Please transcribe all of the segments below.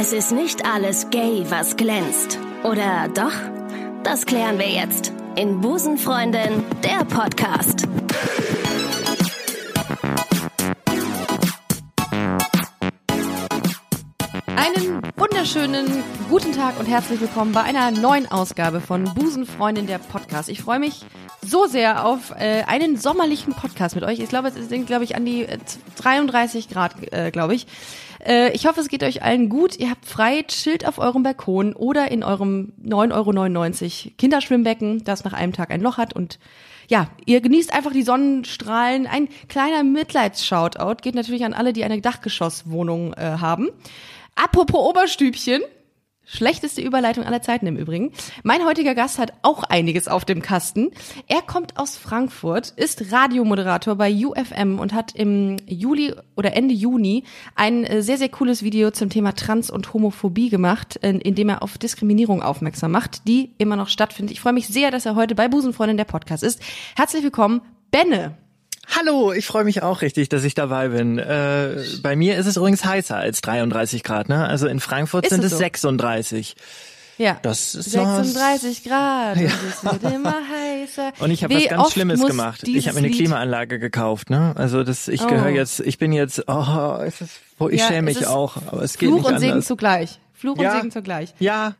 Es ist nicht alles gay, was glänzt. Oder doch? Das klären wir jetzt in Busenfreundin, der Podcast. Einen wunderschönen guten Tag und herzlich willkommen bei einer neuen Ausgabe von Busenfreundin der Podcast. Ich freue mich so sehr auf äh, einen sommerlichen Podcast mit euch. Ich glaube, es sind, glaube ich, an die äh, 33 Grad, äh, glaube ich. Äh, ich hoffe, es geht euch allen gut. Ihr habt frei, chillt auf eurem Balkon oder in eurem 9,99 Euro Kinderschwimmbecken, das nach einem Tag ein Loch hat und ja, ihr genießt einfach die Sonnenstrahlen. Ein kleiner Mitleids-Shoutout geht natürlich an alle, die eine Dachgeschosswohnung äh, haben. Apropos Oberstübchen. Schlechteste Überleitung aller Zeiten im Übrigen. Mein heutiger Gast hat auch einiges auf dem Kasten. Er kommt aus Frankfurt, ist Radiomoderator bei UFM und hat im Juli oder Ende Juni ein äh, sehr, sehr cooles Video zum Thema Trans- und Homophobie gemacht, in dem er auf Diskriminierung aufmerksam macht, die immer noch stattfindet. Ich freue mich sehr, dass er heute bei Busenfreundin der Podcast ist. Herzlich willkommen, Benne. Hallo, ich freue mich auch richtig, dass ich dabei bin. Äh, bei mir ist es übrigens heißer als 33 Grad, ne? Also in Frankfurt Ist sind es so? 36. Ja. Das ist 36 Grad Ja. und es wird immer heißer. Und ich habe was ganz Schlimmes gemacht. Ich habe mir eine Klimaanlage gekauft, ne? Also das, ich Oh. gehöre jetzt, ich bin jetzt, oh, es ist, oh, ich Ja, schäme mich auch, aber es geht Fluch nicht und Segen anders. zugleich. Fluch Ja. und Segen zugleich. Ja,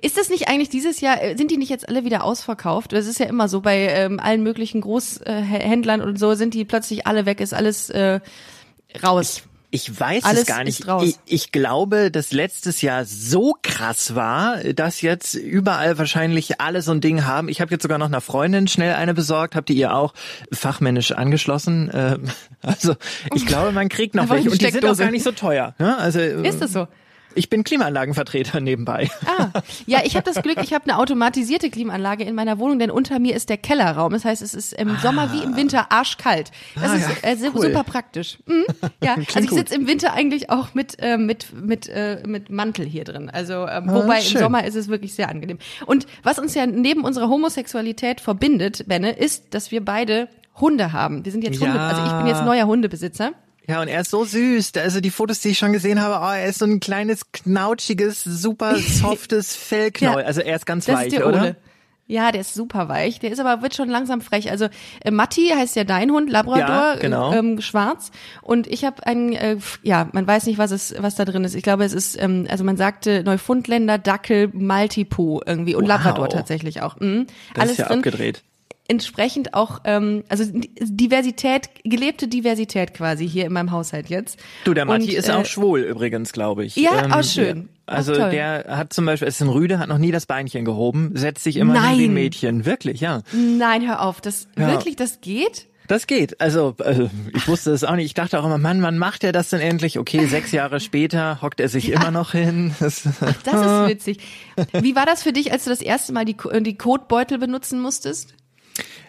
Ist das nicht eigentlich dieses Jahr, äh, sind die nicht jetzt alle wieder ausverkauft? Das ist ja immer so, bei ähm, allen möglichen Großhändlern und so sind die plötzlich alle weg, ist alles äh, raus. Ich weiß Alles es gar nicht. Ich, ich glaube, dass letztes Jahr so krass war, dass jetzt überall wahrscheinlich alle so ein Ding haben. Ich habe jetzt sogar noch einer Freundin schnell eine besorgt, habt ihr ihr auch fachmännisch angeschlossen. Ähm, Also ich glaube, man kriegt noch welche und die sind auch gar nicht so teuer. ne? Also Ist das so? Ich bin Klimaanlagenvertreter nebenbei. Ah, ja, ich habe das Glück, ich habe eine automatisierte Klimaanlage in meiner Wohnung, denn unter mir ist der Kellerraum. Das heißt, es ist im Sommer wie im Winter arschkalt. Das Ah, ist äh, cool. super praktisch. Mhm, ja, also ich sitze im Winter eigentlich auch mit äh, mit mit äh, mit Mantel hier drin. Also ähm, wobei im schön. Sommer ist es wirklich sehr angenehm. Und was uns ja neben unserer Homosexualität verbindet, Benne, ist, dass wir beide Hunde haben. Wir sind jetzt Hunde, Ja. also ich bin jetzt neuer Hundebesitzer. Ja, und er ist so süß. Also die Fotos, die ich schon gesehen habe, oh, er ist so ein kleines, knautschiges, super softes Fellknäuel. Ja. Also er ist ganz weich, ist der oder? Ole. Ja, der ist super weich. Der ist aber wird schon langsam frech. Also äh, Matti heißt ja dein Hund, Labrador, Ja, genau. äh, ähm, schwarz. Und ich habe einen, äh, ja, man weiß nicht, was es, was da drin ist. Ich glaube, es ist, ähm, also man sagte Neufundländer, Dackel, Maltipoo irgendwie und Wow. Labrador tatsächlich auch. Mhm. Das Alles ist ja drin. abgedreht. Entsprechend auch, ähm, also Diversität, gelebte Diversität quasi hier in meinem Haushalt jetzt. Du, der Matti Und, ist äh, auch schwul übrigens, glaube ich. Ja, auch schön. ja. Also Ach, toll. der hat zum Beispiel, ist ein Rüde, hat noch nie das Beinchen gehoben, setzt sich immer hin wie ein Nein. Mädchen. Wirklich, ja. Nein, hör auf, das Ja. wirklich, das geht? Das geht. Also, also ich wusste es auch nicht. Ich dachte auch immer, Mann, wann macht er das denn endlich? Okay, sechs Jahre später hockt er sich immer noch hin. Das, Das ist witzig. Wie war das für dich, als du das erste Mal die, die Kotbeutel benutzen musstest?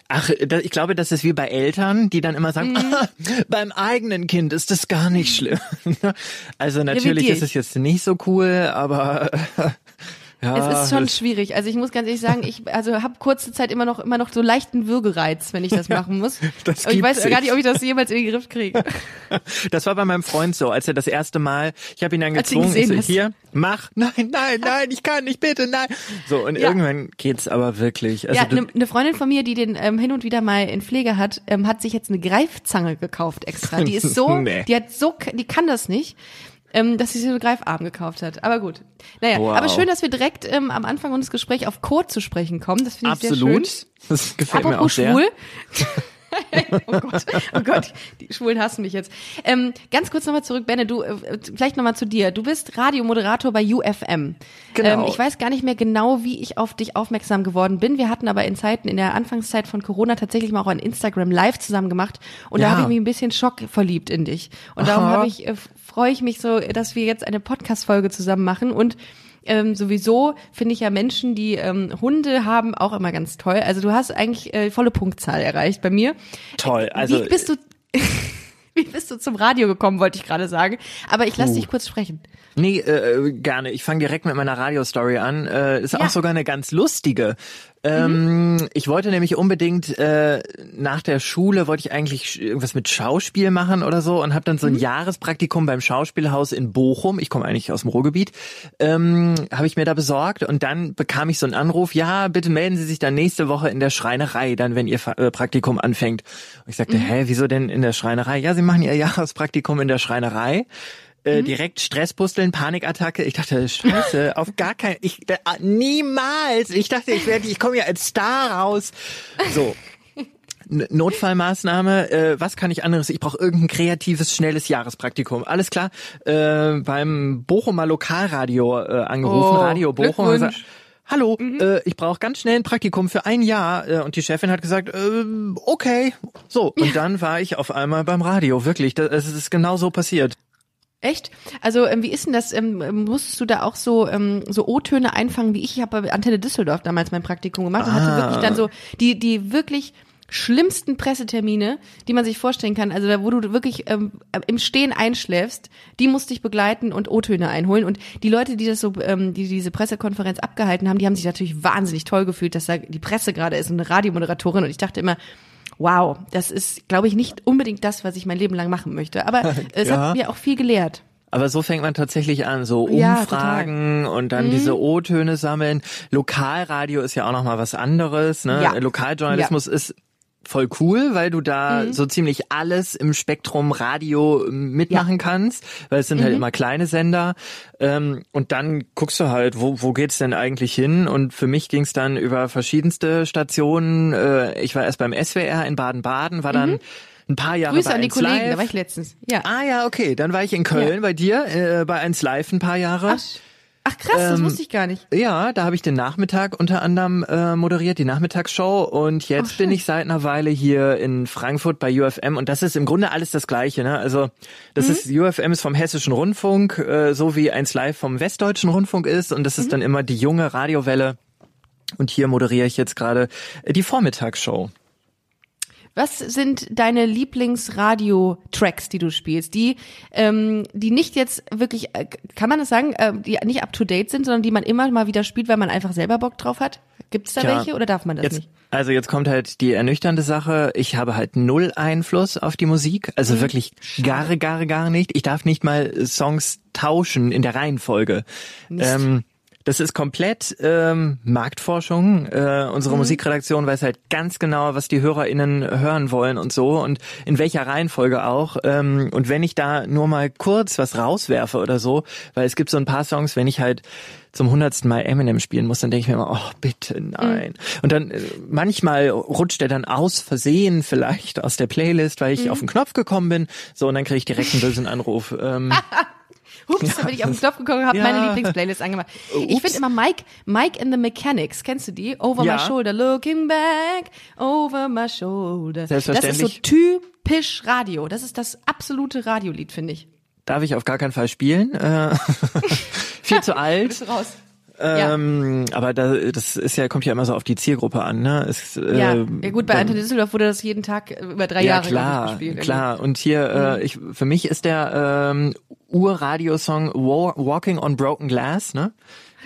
Ach, ich glaube, das ist wie bei Eltern, die dann immer sagen, Mhm. ah, beim eigenen Kind ist das gar nicht schlimm. Also natürlich dir. ist es jetzt nicht so cool, aber ja, Es ist schon schwierig. Also ich muss ganz ehrlich sagen, ich also habe kurze Zeit immer noch immer noch so leichten Würgereiz, wenn ich das machen muss. das Aber ich weiß gar nicht, ob ich das jemals in den Griff kriege. Das war bei meinem Freund so, als er das erste Mal, ich habe ihn dann gezwungen, ich so, hier, mach, nein, nein, nein, ich kann nicht, bitte, nein. So, und Ja. irgendwann geht's aber wirklich. Also ja, eine ne Freundin von mir, die den ähm, hin und wieder mal in Pflege hat, ähm, hat sich jetzt eine Greifzange gekauft extra. Die ist so, Nee. die hat so, die kann das nicht. Ähm, dass sie sich so einen Greifarm gekauft hat. Aber gut. Naja, Wow. aber schön, dass wir direkt ähm, am Anfang unseres Gesprächs auf Code zu sprechen kommen. Das finde ich sehr schön. absolut. Das gefällt mir auch Apropos sehr. schwul. oh Gott, oh Gott, die Schwulen hassen mich jetzt. Ähm, ganz kurz nochmal zurück, Benne, du, äh, vielleicht nochmal zu dir. Du bist Radiomoderator bei UFM. Genau. Ähm, ich weiß gar nicht mehr genau, wie ich auf dich aufmerksam geworden bin. Wir hatten aber in Zeiten, in der Anfangszeit von Corona tatsächlich mal auch ein Instagram Live zusammen gemacht und da Ja. habe ich mich ein bisschen Schock verliebt in dich. Und darum habe ich, äh, freue ich mich so, dass wir jetzt eine Podcast-Folge zusammen machen und ähm, sowieso finde ich ja Menschen, die ähm, Hunde haben, auch immer ganz toll. Also du hast eigentlich äh, volle Punktzahl erreicht bei mir. Toll, also Wie bist du, wie bist du zum Radio gekommen, wollte ich gerade sagen. Aber ich lasse dich kurz sprechen. Nee, äh, gerne. Ich fange direkt mit meiner Radio-Story an. Äh, ist Ja. auch sogar eine ganz lustige. Ähm, mhm. Ich wollte nämlich unbedingt äh, nach der Schule wollte ich eigentlich irgendwas mit Schauspiel machen oder so und habe dann so ein mhm. Jahrespraktikum beim Schauspielhaus in Bochum. Ich komme eigentlich aus dem Ruhrgebiet. Ähm, habe ich mir da besorgt und dann bekam ich so einen Anruf. Ja, bitte melden Sie sich dann nächste Woche in der Schreinerei, dann wenn Ihr äh, Praktikum anfängt. Und ich sagte, mhm. hä, wieso denn in der Schreinerei? Ja, Sie machen Ihr Jahrespraktikum in der Schreinerei. Äh, mhm. direkt Stresspusteln, Panikattacke. Ich dachte, Scheiße, auf gar keinen, ich, äh, niemals. Ich dachte, ich werde, ich komme ja als Star raus. So. Notfallmaßnahme, äh, was kann ich anderes? Ich brauche irgendein kreatives, schnelles Jahrespraktikum. Alles klar, äh, beim Bochumer Lokalradio äh, angerufen, oh, Radio Bochum. Gesagt, Hallo, mhm. äh, ich brauche ganz schnell ein Praktikum für ein Jahr. Äh, und die Chefin hat gesagt, äh, okay. So, und ja. dann war ich auf einmal beim Radio. Wirklich, das, es ist genau so passiert. Echt? Also ähm, wie ist denn das? Ähm, musstest du da auch so ähm, so O-Töne einfangen wie ich? Ich habe bei Antenne Düsseldorf damals mein Praktikum gemacht und hatte wirklich dann so die die wirklich schlimmsten Pressetermine, die man sich vorstellen kann. Also da, wo du wirklich ähm, im Stehen einschläfst, die musste ich begleiten und O-Töne einholen. Und die Leute, die das so, ähm, die diese Pressekonferenz abgehalten haben, die haben sich natürlich wahnsinnig toll gefühlt, dass da die Presse gerade ist und eine Radiomoderatorin. Und ich dachte immer, wow, das ist, glaube ich, nicht unbedingt das, was ich mein Leben lang machen möchte. Aber es ja. hat mir auch viel gelehrt. Aber so fängt man tatsächlich an, so Umfragen ja, und dann mhm. diese O-Töne sammeln. Lokalradio ist ja auch noch mal was anderes. Ne? Ja. Lokaljournalismus ja. ist voll cool, weil du da mhm. so ziemlich alles im Spektrum Radio mitmachen ja. kannst, weil es sind halt mhm. halt immer kleine Sender. Ähm, und dann guckst du halt, wo, wo geht's denn eigentlich hin? Und für mich ging's dann über verschiedenste Stationen. Äh, ich war erst beim SWR in Baden-Baden, war dann mhm. ein paar Jahre Grüße bei an die Kollegen, Live. da war ich letztens. Ja. Ah ja, okay, dann war ich in Köln ja. bei dir, äh, bei 1 Live ein paar Jahre. Ach. Ach krass, das ähm, wusste ich gar nicht. Ja, da habe ich den Nachmittag unter anderem äh, moderiert, die Nachmittagsshow. Und jetzt Ach, bin ich seit einer Weile hier in Frankfurt bei UFM und das ist im Grunde alles das Gleiche. Ne? Also das mhm. ist UFM ist vom Hessischen Rundfunk, äh, so wie eins live vom Westdeutschen Rundfunk ist. Und das ist mhm. dann immer die junge Radiowelle. Und hier moderiere ich jetzt gerade die Vormittagsshow. Was sind deine Lieblingsradio-Tracks, die du spielst? Die, ähm, die nicht jetzt wirklich, äh, kann man das sagen, äh, die nicht up to date sind, sondern die man immer mal wieder spielt, weil man einfach selber Bock drauf hat? Gibt es da Tja, welche oder darf man das jetzt, nicht? Also jetzt kommt halt die ernüchternde Sache. Ich habe halt null Einfluss auf die Musik. Also mhm. wirklich gar, gar, gar nicht. Ich darf nicht mal Songs tauschen in der Reihenfolge. Ähm, das ist komplett ähm, Marktforschung. Äh, unsere mhm. Musikredaktion weiß halt ganz genau, was die HörerInnen hören wollen und so und in welcher Reihenfolge auch. Ähm, und wenn ich da nur mal kurz was rauswerfe oder so, weil es gibt so ein paar Songs, wenn ich halt zum hundertsten Mal Eminem spielen muss, dann denke ich mir immer, oh bitte nein. Mhm. Und dann äh, manchmal rutscht er dann aus Versehen vielleicht aus der Playlist, weil ich mhm. auf den Knopf gekommen bin. So und dann kriege ich direkt einen bösen Anruf. Ähm, Hups, da bin ich auf den Knopf gekommen und habe ja. meine Lieblingsplaylist angemacht. Ich finde immer Mike, Mike and the Mechanics, kennst du die? Over ja. my shoulder, looking back, over my shoulder. Selbstverständlich. Das ist so typisch Radio. Das ist das absolute Radiolied, finde ich. Darf ich auf gar keinen Fall spielen. Äh, viel zu alt. Bist raus. Ähm, ja. Aber da, das ist ja kommt ja immer so auf die Zielgruppe an, ne? Es, äh, ja. ja, gut, bei Antenne Düsseldorf wurde das jeden Tag über drei ja, Jahre klar, gespielt. Klar, und hier, äh, mhm. äh, ich, für mich ist der ähm, Ur-Radiosong Walking on Broken Glass, ne?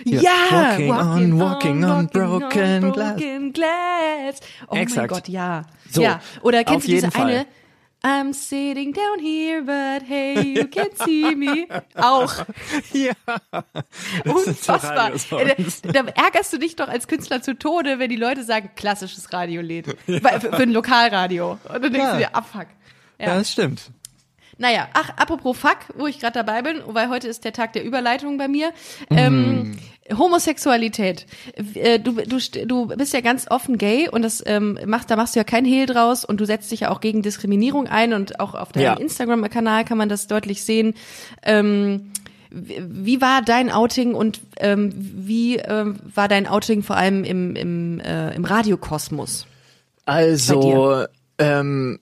Hier, ja, walking, walking, on, walking on, on broken, on broken glass. glass. Oh Exakt. mein Gott, ja. So, ja. Oder kennst du diese Fall. eine? I'm sitting down here, but hey, you can see me. Auch. Ja. Unfassbar. So da, da ärgerst du dich doch als Künstler zu Tode, wenn die Leute sagen, klassisches Radiolied. Ja. Für, für ein Lokalradio. Und dann denkst ja. du dir, abfuck. Ja. ja, das stimmt. Naja, ach, apropos Fuck, wo ich gerade dabei bin, weil heute ist der Tag der Überleitung bei mir. Mm. Ähm, Homosexualität. Äh, du, du, du bist ja ganz offen gay und das ähm, macht, da machst du ja kein Hehl draus und du setzt dich ja auch gegen Diskriminierung ein und auch auf deinem ja. Instagram-Kanal kann man das deutlich sehen. Ähm, wie war dein Outing und ähm, wie ähm, war dein Outing vor allem im, im, äh, im Radiokosmos? Also, ähm,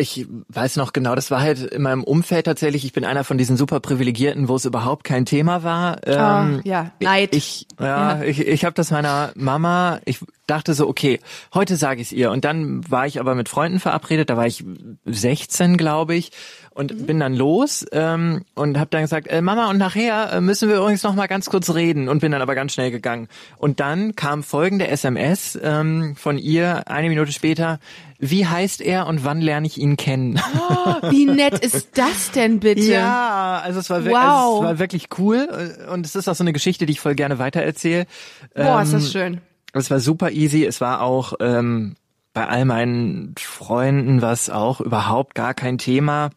ich weiß noch genau, das war halt in meinem Umfeld tatsächlich. Ich bin einer von diesen super Privilegierten, wo es überhaupt kein Thema war. Ähm, oh, ja, Neid. Ich, ja, ja. ich, ich habe das meiner Mama. Ich dachte so, okay, heute sage ich es ihr. Und dann war ich aber mit Freunden verabredet, da war ich 16, glaube ich, und mhm. bin dann los ähm, und habe dann gesagt, äh, Mama, und nachher äh, müssen wir übrigens noch mal ganz kurz reden und bin dann aber ganz schnell gegangen. Und dann kam folgende SMS ähm, von ihr eine Minute später. Wie heißt er und wann lerne ich ihn kennen? Oh, wie nett ist das denn bitte? Ja, also es war, wow. also es war wirklich cool und es ist auch so eine Geschichte, die ich voll gerne weitererzähle. Boah, ähm, ist das ähm, schön. Es war super easy. Es war auch ähm, bei all meinen Freunden was auch überhaupt gar kein Thema.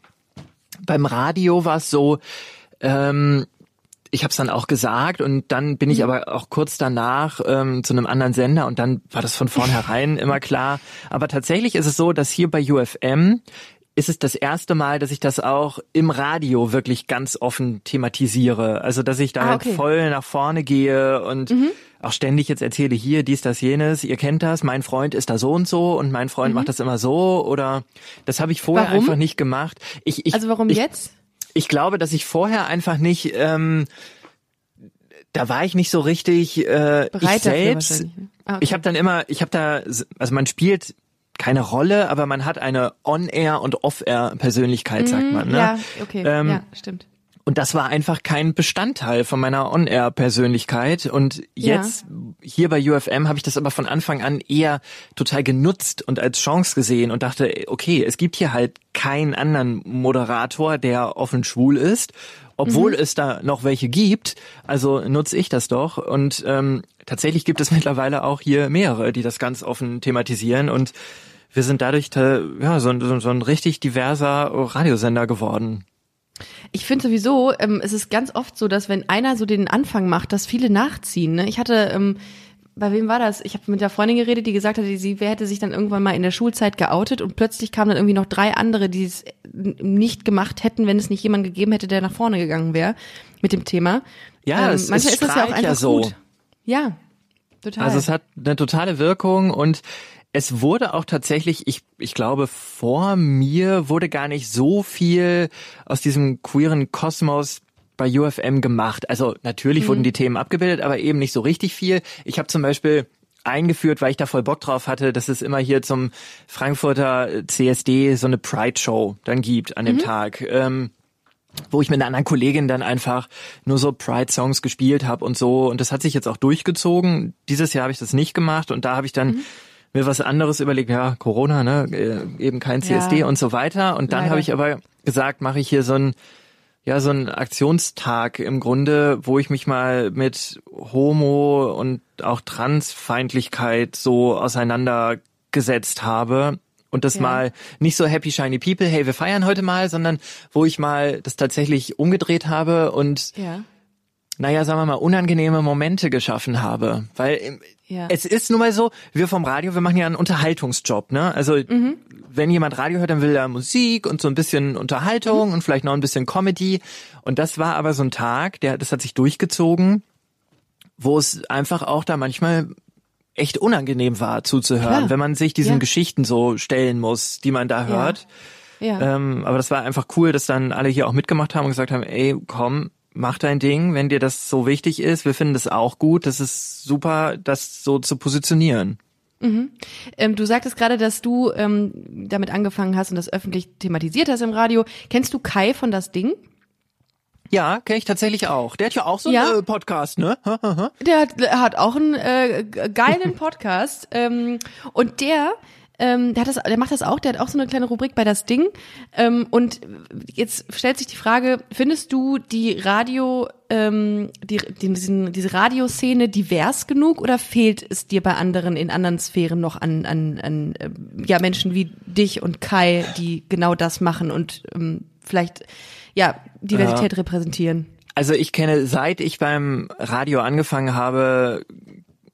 Beim Radio war es so, ähm, ich habe es dann auch gesagt und dann bin ich mhm. aber auch kurz danach ähm, zu einem anderen Sender und dann war das von vornherein immer klar. Aber tatsächlich ist es so, dass hier bei UFM ist es das erste Mal, dass ich das auch im Radio wirklich ganz offen thematisiere. Also dass ich da ah, halt okay. voll nach vorne gehe und mhm. auch ständig jetzt erzähle hier dies, das, jenes, ihr kennt das, mein Freund ist da so und so und mein Freund mhm. macht das immer so oder das habe ich vorher warum? einfach nicht gemacht. Ich, ich, also warum ich, jetzt? Ich glaube, dass ich vorher einfach nicht ähm, da war ich nicht so richtig äh, Bereit ich selbst. Ne? Ah, okay. Ich habe dann immer, ich habe da, also man spielt keine Rolle, aber man hat eine On-Air und Off-Air-Persönlichkeit, sagt mhm, man. Ne? Ja, okay, ähm, ja, stimmt. Und das war einfach kein Bestandteil von meiner On-Air-Persönlichkeit. Und jetzt ja. hier bei UFM habe ich das aber von Anfang an eher total genutzt und als Chance gesehen und dachte, okay, es gibt hier halt keinen anderen Moderator, der offen schwul ist, obwohl mhm. es da noch welche gibt. Also nutze ich das doch. Und ähm, tatsächlich gibt es mittlerweile auch hier mehrere, die das ganz offen thematisieren. Und wir sind dadurch ja, so, so, so ein richtig diverser Radiosender geworden. Ich finde sowieso, ähm, es ist ganz oft so, dass wenn einer so den Anfang macht, dass viele nachziehen. Ne? Ich hatte, ähm, bei wem war das? Ich habe mit der Freundin geredet, die gesagt hatte, sie wer hätte sich dann irgendwann mal in der Schulzeit geoutet und plötzlich kamen dann irgendwie noch drei andere, die es nicht gemacht hätten, wenn es nicht jemand gegeben hätte, der nach vorne gegangen wäre mit dem Thema. Ja, ähm, es, manchmal es ist das ja auch einfach ja so. gut. Ja, total. Also es hat eine totale Wirkung und es wurde auch tatsächlich, ich, ich glaube, vor mir wurde gar nicht so viel aus diesem queeren Kosmos bei UFM gemacht. Also natürlich mhm. wurden die Themen abgebildet, aber eben nicht so richtig viel. Ich habe zum Beispiel eingeführt, weil ich da voll Bock drauf hatte, dass es immer hier zum Frankfurter CSD so eine Pride-Show dann gibt an dem mhm. Tag. Ähm, wo ich mit einer anderen Kollegin dann einfach nur so Pride-Songs gespielt habe und so. Und das hat sich jetzt auch durchgezogen. Dieses Jahr habe ich das nicht gemacht und da habe ich dann mhm mir was anderes überlegt, ja, Corona, ne, äh, eben kein CSD ja. und so weiter. Und dann habe ich aber gesagt, mache ich hier so ein ja, so ein Aktionstag im Grunde, wo ich mich mal mit Homo und auch Transfeindlichkeit so auseinandergesetzt habe und das ja. mal nicht so happy shiny people, hey, wir feiern heute mal, sondern wo ich mal das tatsächlich umgedreht habe und ja naja, sagen wir mal, unangenehme Momente geschaffen habe. Weil ähm, ja. es ist nun mal so, wir vom Radio, wir machen ja einen Unterhaltungsjob, ne? Also mhm. wenn jemand Radio hört, dann will er Musik und so ein bisschen Unterhaltung mhm. und vielleicht noch ein bisschen Comedy. Und das war aber so ein Tag, der, das hat sich durchgezogen, wo es einfach auch da manchmal echt unangenehm war zuzuhören, Klar. wenn man sich diesen ja. Geschichten so stellen muss, die man da hört. Ja. ja. Ähm, aber das war einfach cool, dass dann alle hier auch mitgemacht haben und gesagt haben, ey, komm, mach dein Ding, wenn dir das so wichtig ist. Wir finden das auch gut. Das ist super, das so zu positionieren. Mhm. Ähm, du sagtest gerade, dass du ähm, damit angefangen hast und das öffentlich thematisiert hast im Radio. Kennst du Kai von das Ding? Ja, kenne ich tatsächlich auch. Der hat ja auch so ja. einen äh, Podcast, ne? der hat, hat auch einen äh, geilen Podcast. ähm, und der ähm, der, hat das, der macht das auch, der hat auch so eine kleine Rubrik bei das Ding. Ähm, und jetzt stellt sich die Frage, findest du die Radio, ähm, die, die, diesen, diese Radioszene divers genug oder fehlt es dir bei anderen in anderen Sphären noch an, an, an äh, ja, Menschen wie dich und Kai, die genau das machen und ähm, vielleicht ja Diversität ja. repräsentieren? Also ich kenne, seit ich beim Radio angefangen habe,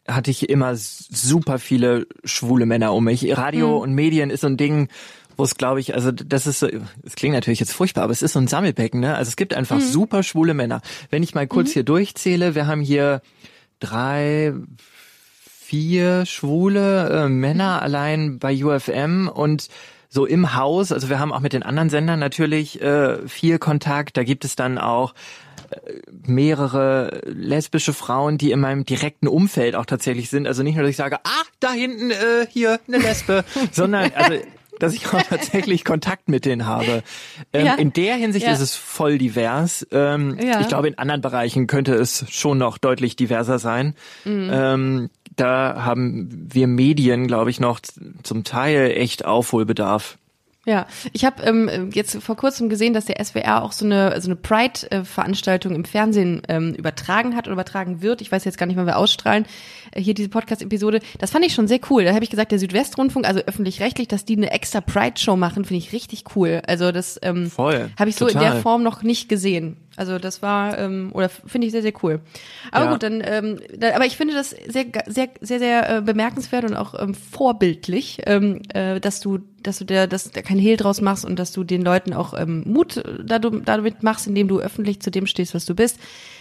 hatte ich immer super viele schwule Männer um mich. Radio mhm. und Medien ist so ein Ding, wo es glaube ich, also das ist so, es klingt natürlich jetzt furchtbar, aber es ist so ein Sammelbecken, ne? Also es gibt einfach mhm. super schwule Männer. Wenn ich mal kurz mhm. hier durchzähle, wir haben hier drei, vier schwule äh, Männer mhm. allein bei UFM und so im Haus, also wir haben auch mit den anderen Sendern natürlich äh, viel Kontakt. Da gibt es dann auch mehrere lesbische Frauen, die in meinem direkten Umfeld auch tatsächlich sind. Also nicht nur, dass ich sage, ah, da hinten äh, hier eine Lesbe, sondern also dass ich auch tatsächlich Kontakt mit denen habe. Ähm, ja. In der Hinsicht ja. ist es voll divers. Ähm, ja. Ich glaube, in anderen Bereichen könnte es schon noch deutlich diverser sein. Mhm. Ähm, da haben wir Medien, glaube ich, noch zum Teil echt Aufholbedarf. Ja, ich habe ähm, jetzt vor kurzem gesehen, dass der SWR auch so eine so eine Pride-Veranstaltung im Fernsehen ähm, übertragen hat oder übertragen wird. Ich weiß jetzt gar nicht, wann wir ausstrahlen äh, hier diese Podcast-Episode. Das fand ich schon sehr cool. Da habe ich gesagt, der Südwestrundfunk, also öffentlich-rechtlich, dass die eine extra Pride-Show machen, finde ich richtig cool. Also das ähm, habe ich so total. in der Form noch nicht gesehen. Also das war ähm, oder finde ich sehr sehr cool. Aber ja. gut, dann ähm, da, aber ich finde das sehr sehr sehr sehr äh, bemerkenswert und auch ähm, vorbildlich, ähm, äh, dass du dass du der dass da kein Hehl draus machst und dass du den Leuten auch ähm, Mut damit machst, indem du öffentlich zu dem stehst, was du bist.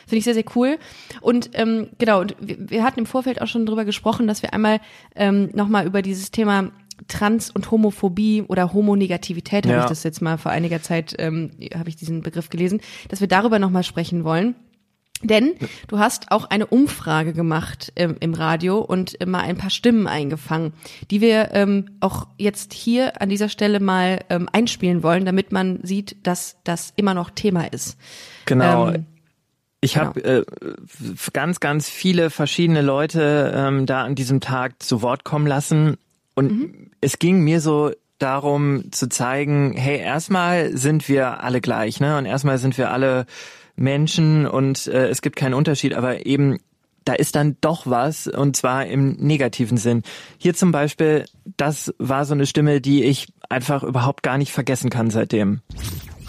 Finde ich sehr sehr cool. Und ähm, genau, und wir, hatten im Vorfeld auch schon drüber gesprochen, dass wir einmal ähm, noch mal über dieses Thema Trans- und Homophobie oder Homonegativität, ja. habe ich das jetzt mal vor einiger Zeit, ähm, habe ich diesen Begriff gelesen, dass wir darüber nochmal sprechen wollen. Denn du hast auch eine Umfrage gemacht ähm, im Radio und äh, mal ein paar Stimmen eingefangen, die wir ähm, auch jetzt hier an dieser Stelle mal ähm, einspielen wollen, damit man sieht, dass das immer noch Thema ist. Genau. Ähm, ich habe genau. äh, ganz, ganz viele verschiedene Leute ähm, da an diesem Tag zu Wort kommen lassen und mhm. es ging mir so darum zu zeigen, hey, erstmal sind wir alle gleich, ne? Und erstmal sind wir alle Menschen und äh, es gibt keinen Unterschied, aber eben da ist dann doch was und zwar im negativen Sinn. Hier zum Beispiel, das war so eine Stimme, die ich einfach überhaupt gar nicht vergessen kann seitdem.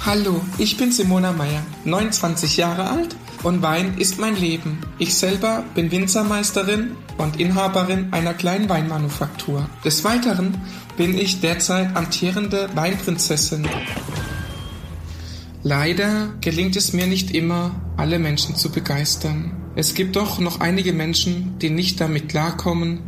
Hallo, ich bin Simona Meyer, 29 Jahre alt und Wein ist mein Leben. Ich selber bin Winzermeisterin und Inhaberin einer kleinen Weinmanufaktur. Des Weiteren bin ich derzeit amtierende Weinprinzessin. Leider gelingt es mir nicht immer, alle Menschen zu begeistern. Es gibt doch noch einige Menschen, die nicht damit klarkommen,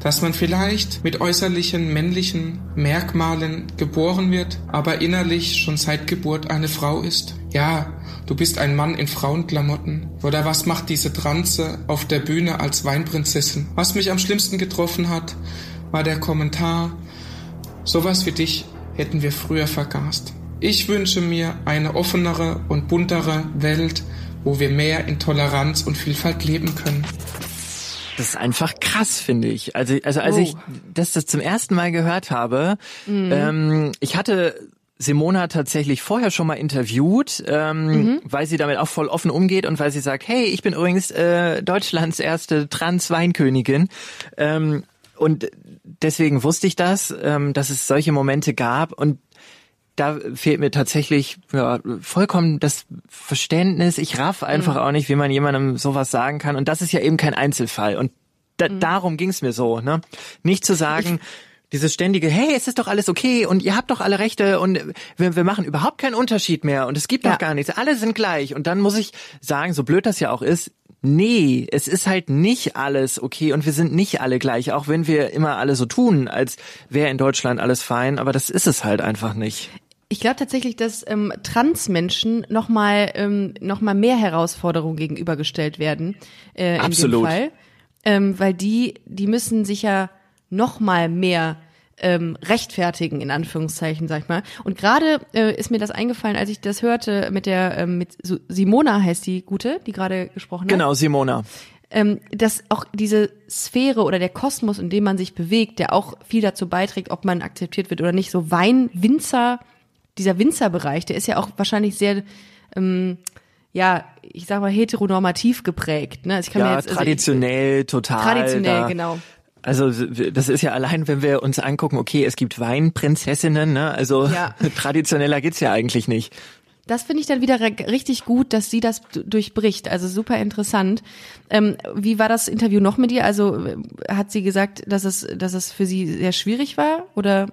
dass man vielleicht mit äußerlichen männlichen Merkmalen geboren wird, aber innerlich schon seit Geburt eine Frau ist. Ja, du bist ein Mann in Frauenklamotten. Oder was macht diese Transe auf der Bühne als Weinprinzessin? Was mich am schlimmsten getroffen hat, war der Kommentar, sowas wie dich hätten wir früher vergast. Ich wünsche mir eine offenere und buntere Welt, wo wir mehr in Toleranz und Vielfalt leben können. Das ist einfach krass, finde ich. Also, also als oh. ich das, das zum ersten Mal gehört habe, mhm. ähm, ich hatte Simona tatsächlich vorher schon mal interviewt, ähm, mhm. weil sie damit auch voll offen umgeht und weil sie sagt, hey, ich bin übrigens äh, Deutschlands erste Trans-Weinkönigin. Ähm, und deswegen wusste ich das, ähm, dass es solche Momente gab und da fehlt mir tatsächlich ja, vollkommen das Verständnis. Ich raff einfach mhm. auch nicht, wie man jemandem sowas sagen kann. Und das ist ja eben kein Einzelfall. Und da, mhm. darum ging's mir so. Ne? Nicht zu sagen, ich dieses ständige, hey, es ist doch alles okay und ihr habt doch alle Rechte und wir, wir machen überhaupt keinen Unterschied mehr und es gibt ja. doch gar nichts. Alle sind gleich. Und dann muss ich sagen, so blöd das ja auch ist, Nee, es ist halt nicht alles okay und wir sind nicht alle gleich, auch wenn wir immer alle so tun, als wäre in Deutschland alles fein, aber das ist es halt einfach nicht. Ich glaube tatsächlich, dass ähm, Transmenschen nochmal ähm, noch mal mehr Herausforderungen gegenübergestellt werden äh, in Absolut. dem Fall. Ähm, weil die, die müssen sich ja nochmal mehr ähm, rechtfertigen, in Anführungszeichen, sag ich mal. Und gerade äh, ist mir das eingefallen, als ich das hörte mit der, ähm, mit Simona heißt die Gute, die gerade gesprochen hat. Genau, Simona. Ähm, dass auch diese Sphäre oder der Kosmos, in dem man sich bewegt, der auch viel dazu beiträgt, ob man akzeptiert wird oder nicht, so Wein, Winzer, dieser Winzerbereich, der ist ja auch wahrscheinlich sehr, ähm, ja, ich sag mal, heteronormativ geprägt. Ne? Also ich kann ja, mir jetzt, also traditionell, ich, total. Traditionell, da, genau. Also das ist ja allein, wenn wir uns angucken, okay, es gibt Weinprinzessinnen, ne? also ja. traditioneller geht's ja eigentlich nicht. Das finde ich dann wieder richtig gut, dass sie das durchbricht. Also super interessant. Ähm, wie war das Interview noch mit ihr? Also hat sie gesagt, dass es, dass es für sie sehr schwierig war? Oder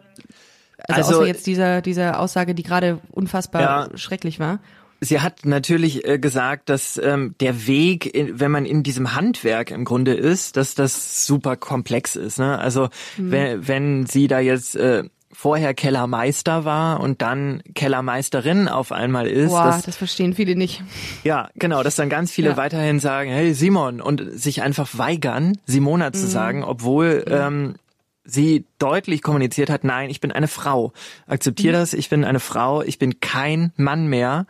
also, also außer jetzt dieser, dieser Aussage, die gerade unfassbar ja, schrecklich war. Sie hat natürlich äh, gesagt, dass ähm, der Weg, in, wenn man in diesem Handwerk im Grunde ist, dass das super komplex ist. Ne? Also mhm. wenn, wenn sie da jetzt äh, vorher Kellermeister war und dann Kellermeisterin auf einmal ist. Boah, dass, das verstehen viele nicht. ja, genau, dass dann ganz viele Ja. weiterhin sagen, hey Simon und sich einfach weigern, Simona Mhm. zu sagen, obwohl ähm, sie deutlich kommuniziert hat, nein, ich bin eine Frau. Mhm. Akzeptiere das, ich bin eine Frau, ich bin kein Mann mehr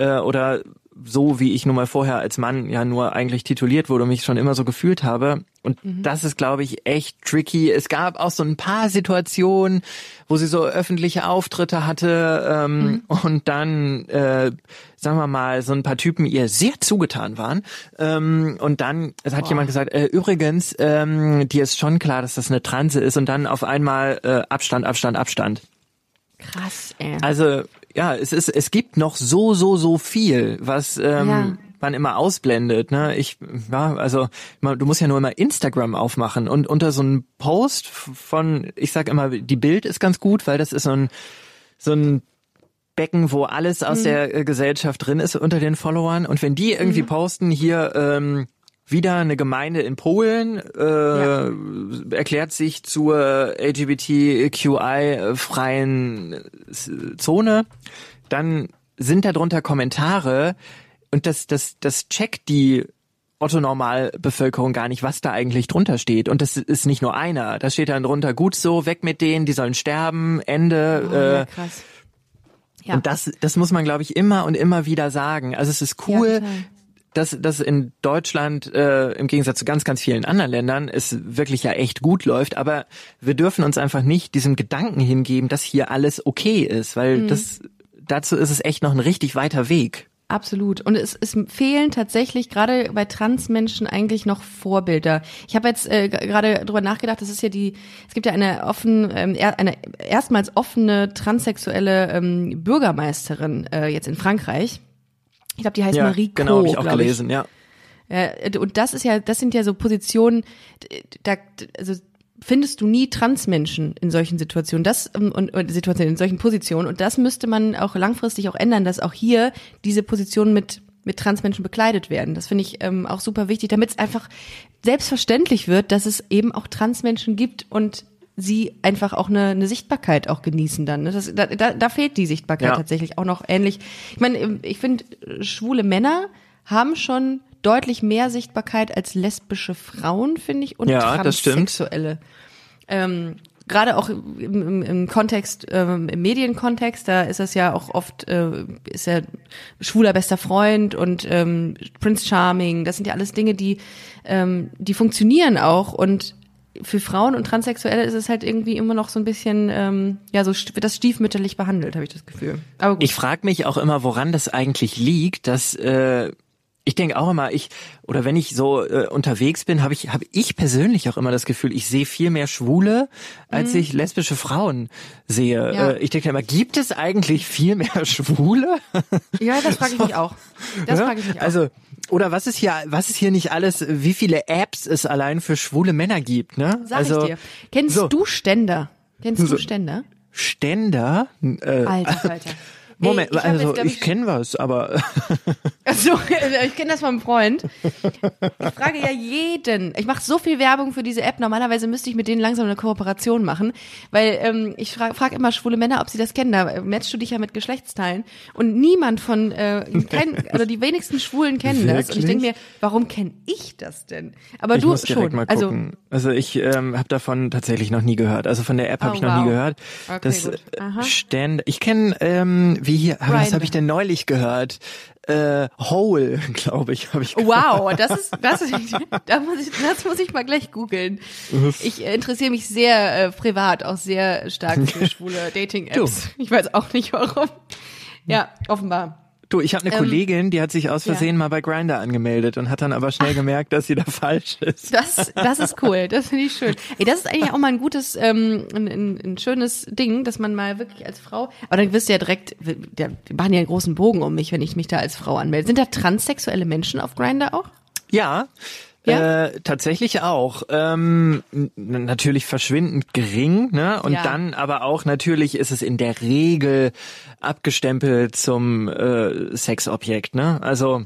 äh, oder so wie ich nun mal vorher als Mann ja nur eigentlich tituliert wurde und mich schon immer so gefühlt habe. Und Mhm. das ist, glaube ich, echt tricky. Es gab auch so ein paar Situationen, wo sie so öffentliche Auftritte hatte ähm, Mhm. und dann, äh, sagen wir mal, so ein paar Typen ihr sehr zugetan waren. Ähm, und dann hat jemand gesagt, äh, übrigens, ähm, dir ist schon klar, dass das eine Transe ist und dann auf einmal äh, Abstand, Abstand, Abstand. Krass, ey. Also ja, es ist, es gibt noch so, so, so viel, was ähm, Ja. man immer ausblendet. Ne? Ich, ja, also man- du musst ja nur immer Instagram aufmachen und unter so einem Post von, ich sag immer, die Bild ist ganz gut, weil das ist so ein so ein Becken, wo alles aus der äh, Gesellschaft drin ist unter den Followern. Und wenn die irgendwie posten, hier ähm, wieder eine Gemeinde in Polen äh, erklärt sich zur LGBTQI-freien Zone, dann sind darunter Kommentare und das, das, das checkt die Otto-Normalbevölkerung gar nicht, was da eigentlich drunter steht. Und das ist nicht nur einer. Da steht dann drunter, gut so, weg mit denen, die sollen sterben, Ende. Oh, ja, äh, krass. Ja. und das, das muss man, glaube ich, immer und immer wieder sagen. Also es ist cool, Ja. Dass, dass in Deutschland äh, im Gegensatz zu ganz, ganz vielen anderen Ländern es wirklich ja echt gut läuft. Aber wir dürfen uns einfach nicht diesem Gedanken hingeben, dass hier alles okay ist, weil Mhm. das dazu ist es echt noch ein richtig weiter Weg. Absolut. Und es, es fehlen tatsächlich gerade bei Transmenschen eigentlich noch Vorbilder. Ich habe jetzt äh, gerade drüber nachgedacht, das ist ja die, es gibt ja eine offen, ähm, er, eine erstmals offene transsexuelle ähm, Bürgermeisterin äh, jetzt in Frankreich. Ich glaube, die heißt ja, Marie genau, habe ich auch gelesen, ja. Äh, und das ist ja, das sind ja so Positionen, da, also findest du nie Transmenschen in solchen Situationen, das ähm, und, und Situationen in solchen Positionen und das müsste man auch langfristig auch ändern, dass auch hier diese Positionen mit mit Transmenschen bekleidet werden. Das finde ich ähm, auch super wichtig, damit es einfach selbstverständlich wird, dass es eben auch Transmenschen gibt und sie einfach auch eine, eine Sichtbarkeit auch genießen dann. ne? Das, da, da, da fehlt die Sichtbarkeit Ja. tatsächlich auch noch ähnlich. Ich meine, ich finde, schwule Männer haben schon deutlich mehr Sichtbarkeit als lesbische Frauen, finde ich, und Ja, das stimmt. Transsexuelle. Ähm, Gerade auch im, im, im Kontext, ähm, im Medienkontext, da ist das ja auch oft, äh, ist ja schwuler bester Freund und ähm, Prince Charming, das sind ja alles Dinge, die, ähm, die funktionieren auch und für Frauen und Transsexuelle ist es halt irgendwie immer noch so ein bisschen, ähm, ja, so wird das stiefmütterlich behandelt, habe ich das Gefühl. Aber gut. Ich frage mich auch immer, woran das eigentlich liegt, dass äh, ich denke auch immer, ich oder wenn ich so äh, unterwegs bin, habe ich habe ich persönlich auch immer das Gefühl, ich sehe viel mehr Schwule, als ich lesbische Frauen sehe. Mhm. Ja. Äh, ich denke immer, gibt es eigentlich viel mehr Schwule? ja, das frage ich mich auch. Das Ja? frage ich mich auch. Also oder was ist hier, was ist hier nicht alles? Wie viele Apps es allein für schwule Männer gibt, ne? Sag also ich dir. Kennst so. du Ständer? Kennst So. du Ständer? Ständer. Äh, Alter, Alter. Moment, Ey, ich also jetzt, glaub ich kenne was, aber Also, ich kenne das von einem Freund. Ich frage ja jeden. Ich mache so viel Werbung für diese App. Normalerweise müsste ich mit denen langsam eine Kooperation machen, weil ähm, ich frage frag immer schwule Männer, ob sie das kennen. Da matchst du dich ja mit Geschlechtsteilen und niemand von, äh, kein, oder die wenigsten Schwulen kennen das. Und ich denke mir, warum kenne ich das denn? Aber ich du schon. also. Also, ich ähm, habe davon tatsächlich noch nie gehört. Also von der App habe Oh, ich noch wow. nie gehört. Okay, das äh, Ständer. Ich kenne ähm, wie hier. aber Was habe ich denn neulich gehört? Äh, Hole, glaube ich, habe ich. gehört. Wow, das ist, das ist, da muss ich, das muss ich mal gleich googeln. Ich äh, interessiere mich sehr äh, privat, auch sehr stark für schwule Dating-Apps. Ich weiß auch nicht warum. Ja, offenbar. Du, ich habe eine Ähm, Kollegin, die hat sich aus ja. Versehen mal bei Grinder angemeldet und hat dann aber schnell gemerkt, dass sie da falsch ist. Das, das ist cool, das finde ich schön. Ey, das ist eigentlich auch mal ein gutes, ähm, ein, ein, ein schönes Ding, dass man mal wirklich als Frau, aber dann wirst du ja direkt, der, die machen ja einen großen Bogen um mich, wenn ich mich da als Frau anmelde. Sind da transsexuelle Menschen auf Grinder auch? Ja. Ja? Äh, tatsächlich auch. Ähm, natürlich verschwindend gering, ne? Und Ja. dann aber auch natürlich ist es in der Regel abgestempelt zum äh, Sexobjekt, ne? Also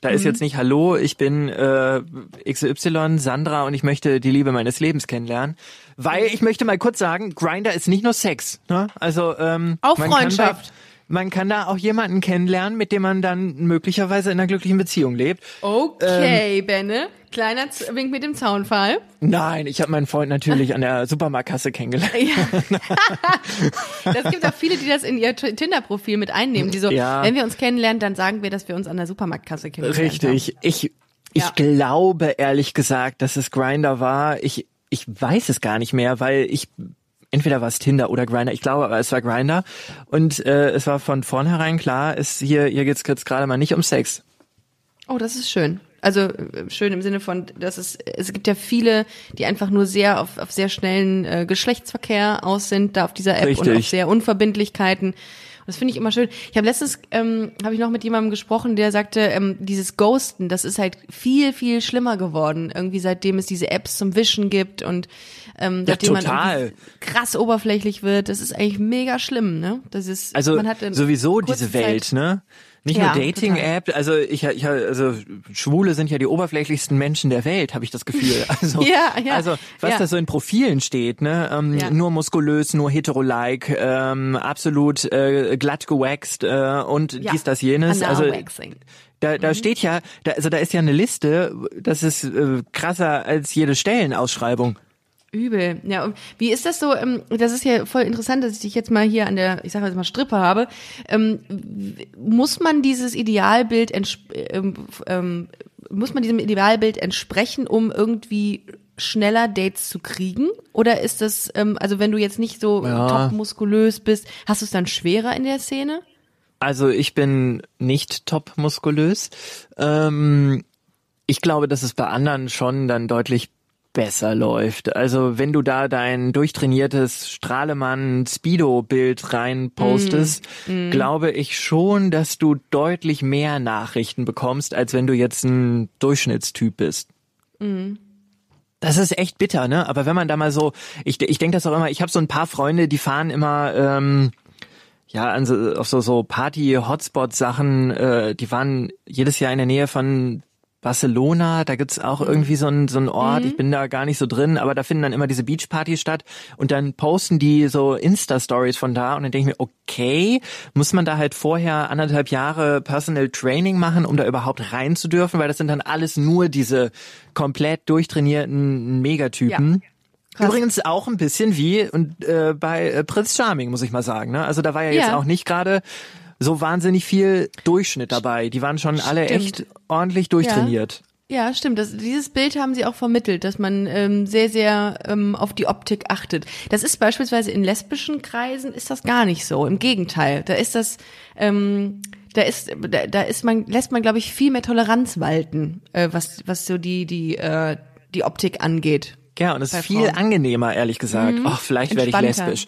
Da ist jetzt nicht Hallo, ich bin äh, XY, Sandra und ich möchte die Liebe meines Lebens kennenlernen. Weil ich möchte mal kurz sagen, Grinder ist nicht nur Sex. Ne? Also ähm, Auch Freundschaft. Man kann da auch jemanden kennenlernen, mit dem man dann möglicherweise in einer glücklichen Beziehung lebt. Okay, Benne. Kleiner Z Wink mit dem Zaunfall. Nein, ich habe meinen Freund natürlich an der Supermarktkasse kennengelernt. Ja. das gibt auch viele, die das in ihr Tinder-Profil mit einnehmen. Die so, Ja. wenn wir uns kennenlernen, dann sagen wir, dass wir uns an der Supermarktkasse kennengelernt Richtig. Ich, ich Ja. glaube ehrlich gesagt, dass es Grinder war. Ich, ich weiß es gar nicht mehr, weil ich entweder war es Tinder oder Grinder. Ich glaube, aber es war Grinder. Und äh, es war von vornherein klar, es hier, hier geht's jetzt gerade mal nicht um Sex. Oh, das ist schön. Also äh, schön im Sinne von, dass es es gibt ja viele, die einfach nur sehr auf, auf sehr schnellen äh, Geschlechtsverkehr aus sind, da auf dieser App und Richtig. auf sehr Unverbindlichkeiten. Das finde ich immer schön. Ich habe letztens ähm, habe ich noch mit jemandem gesprochen, der sagte, ähm, dieses Ghosten, das ist halt viel viel schlimmer geworden, irgendwie seitdem es diese Apps zum Wischen gibt und ähm, Ja, seitdem man krass oberflächlich wird. Das ist eigentlich mega schlimm, ne? Das ist Also man hat sowieso diese Welt, Zeit- ne? Nicht Ja, nur Dating-App, also ich, ich also Schwule sind ja die oberflächlichsten Menschen der Welt, habe ich das Gefühl. Also, Ja, ja, also was ja. da so in Profilen steht, ne? Ähm, Ja. Nur muskulös, nur hetero-like, ähm, absolut äh, glatt gewaxt äh, und dies, das, jenes. Also Analwaxing. da, Mhm. da steht ja, da, also da ist ja eine Liste, das ist äh, krasser als jede Stellenausschreibung. Übel. Ja, und wie ist das so? Ähm, das ist ja voll interessant, dass ich dich jetzt mal hier an der, ich sage jetzt mal Strippe habe. Ähm, muss man dieses Idealbild ähm, muss man diesem Idealbild entsprechen, um irgendwie schneller Dates zu kriegen? Oder ist das, also wenn du jetzt nicht so Ja. top muskulös bist, hast du es dann schwerer in der Szene? Also ich bin nicht top muskulös. Ähm, ich glaube, dass es bei anderen schon dann deutlich besser läuft. Also wenn du da dein durchtrainiertes Strahlemann-Speedo-Bild rein postest, glaube ich schon, dass du deutlich mehr Nachrichten bekommst, als wenn du jetzt ein Durchschnittstyp bist. Das ist echt bitter, ne? Aber wenn man da mal so, ich, ich denke das auch immer, ich habe so ein paar Freunde, die fahren immer ähm, ja, an so, auf so, so Party-Hotspot-Sachen, äh, die waren jedes Jahr in der Nähe von Barcelona, da gibt's auch irgendwie so einen so einen Ort, ich bin da gar nicht so drin, aber da finden dann immer diese Beachpartys statt und dann posten die so Insta-Stories von da und dann denke ich mir, okay, muss man da halt vorher anderthalb Jahre Personal Training machen, um da überhaupt rein zu dürfen, weil das sind dann alles nur diese komplett durchtrainierten Megatypen. Krass. Übrigens auch ein bisschen wie und äh, bei äh, Prinz Charming, muss ich mal sagen. Ne? Also da war ja jetzt Ja. auch nicht gerade so wahnsinnig viel Durchschnitt dabei. Die waren schon alle Stimmt. echt ordentlich durchtrainiert. Ja, stimmt. Das, dieses Bild haben sie auch vermittelt, dass man ähm, sehr, sehr ähm, auf die Optik achtet. Das ist beispielsweise in lesbischen Kreisen ist das gar nicht so. Im Gegenteil, da ist das, ähm, da ist, da, da ist man, lässt man, glaube ich, viel mehr Toleranz walten, äh, was, was so die, die, äh, die Optik angeht. Ja, und es ist viel angenehmer, ehrlich gesagt. Ach, vielleicht werde ich lesbisch.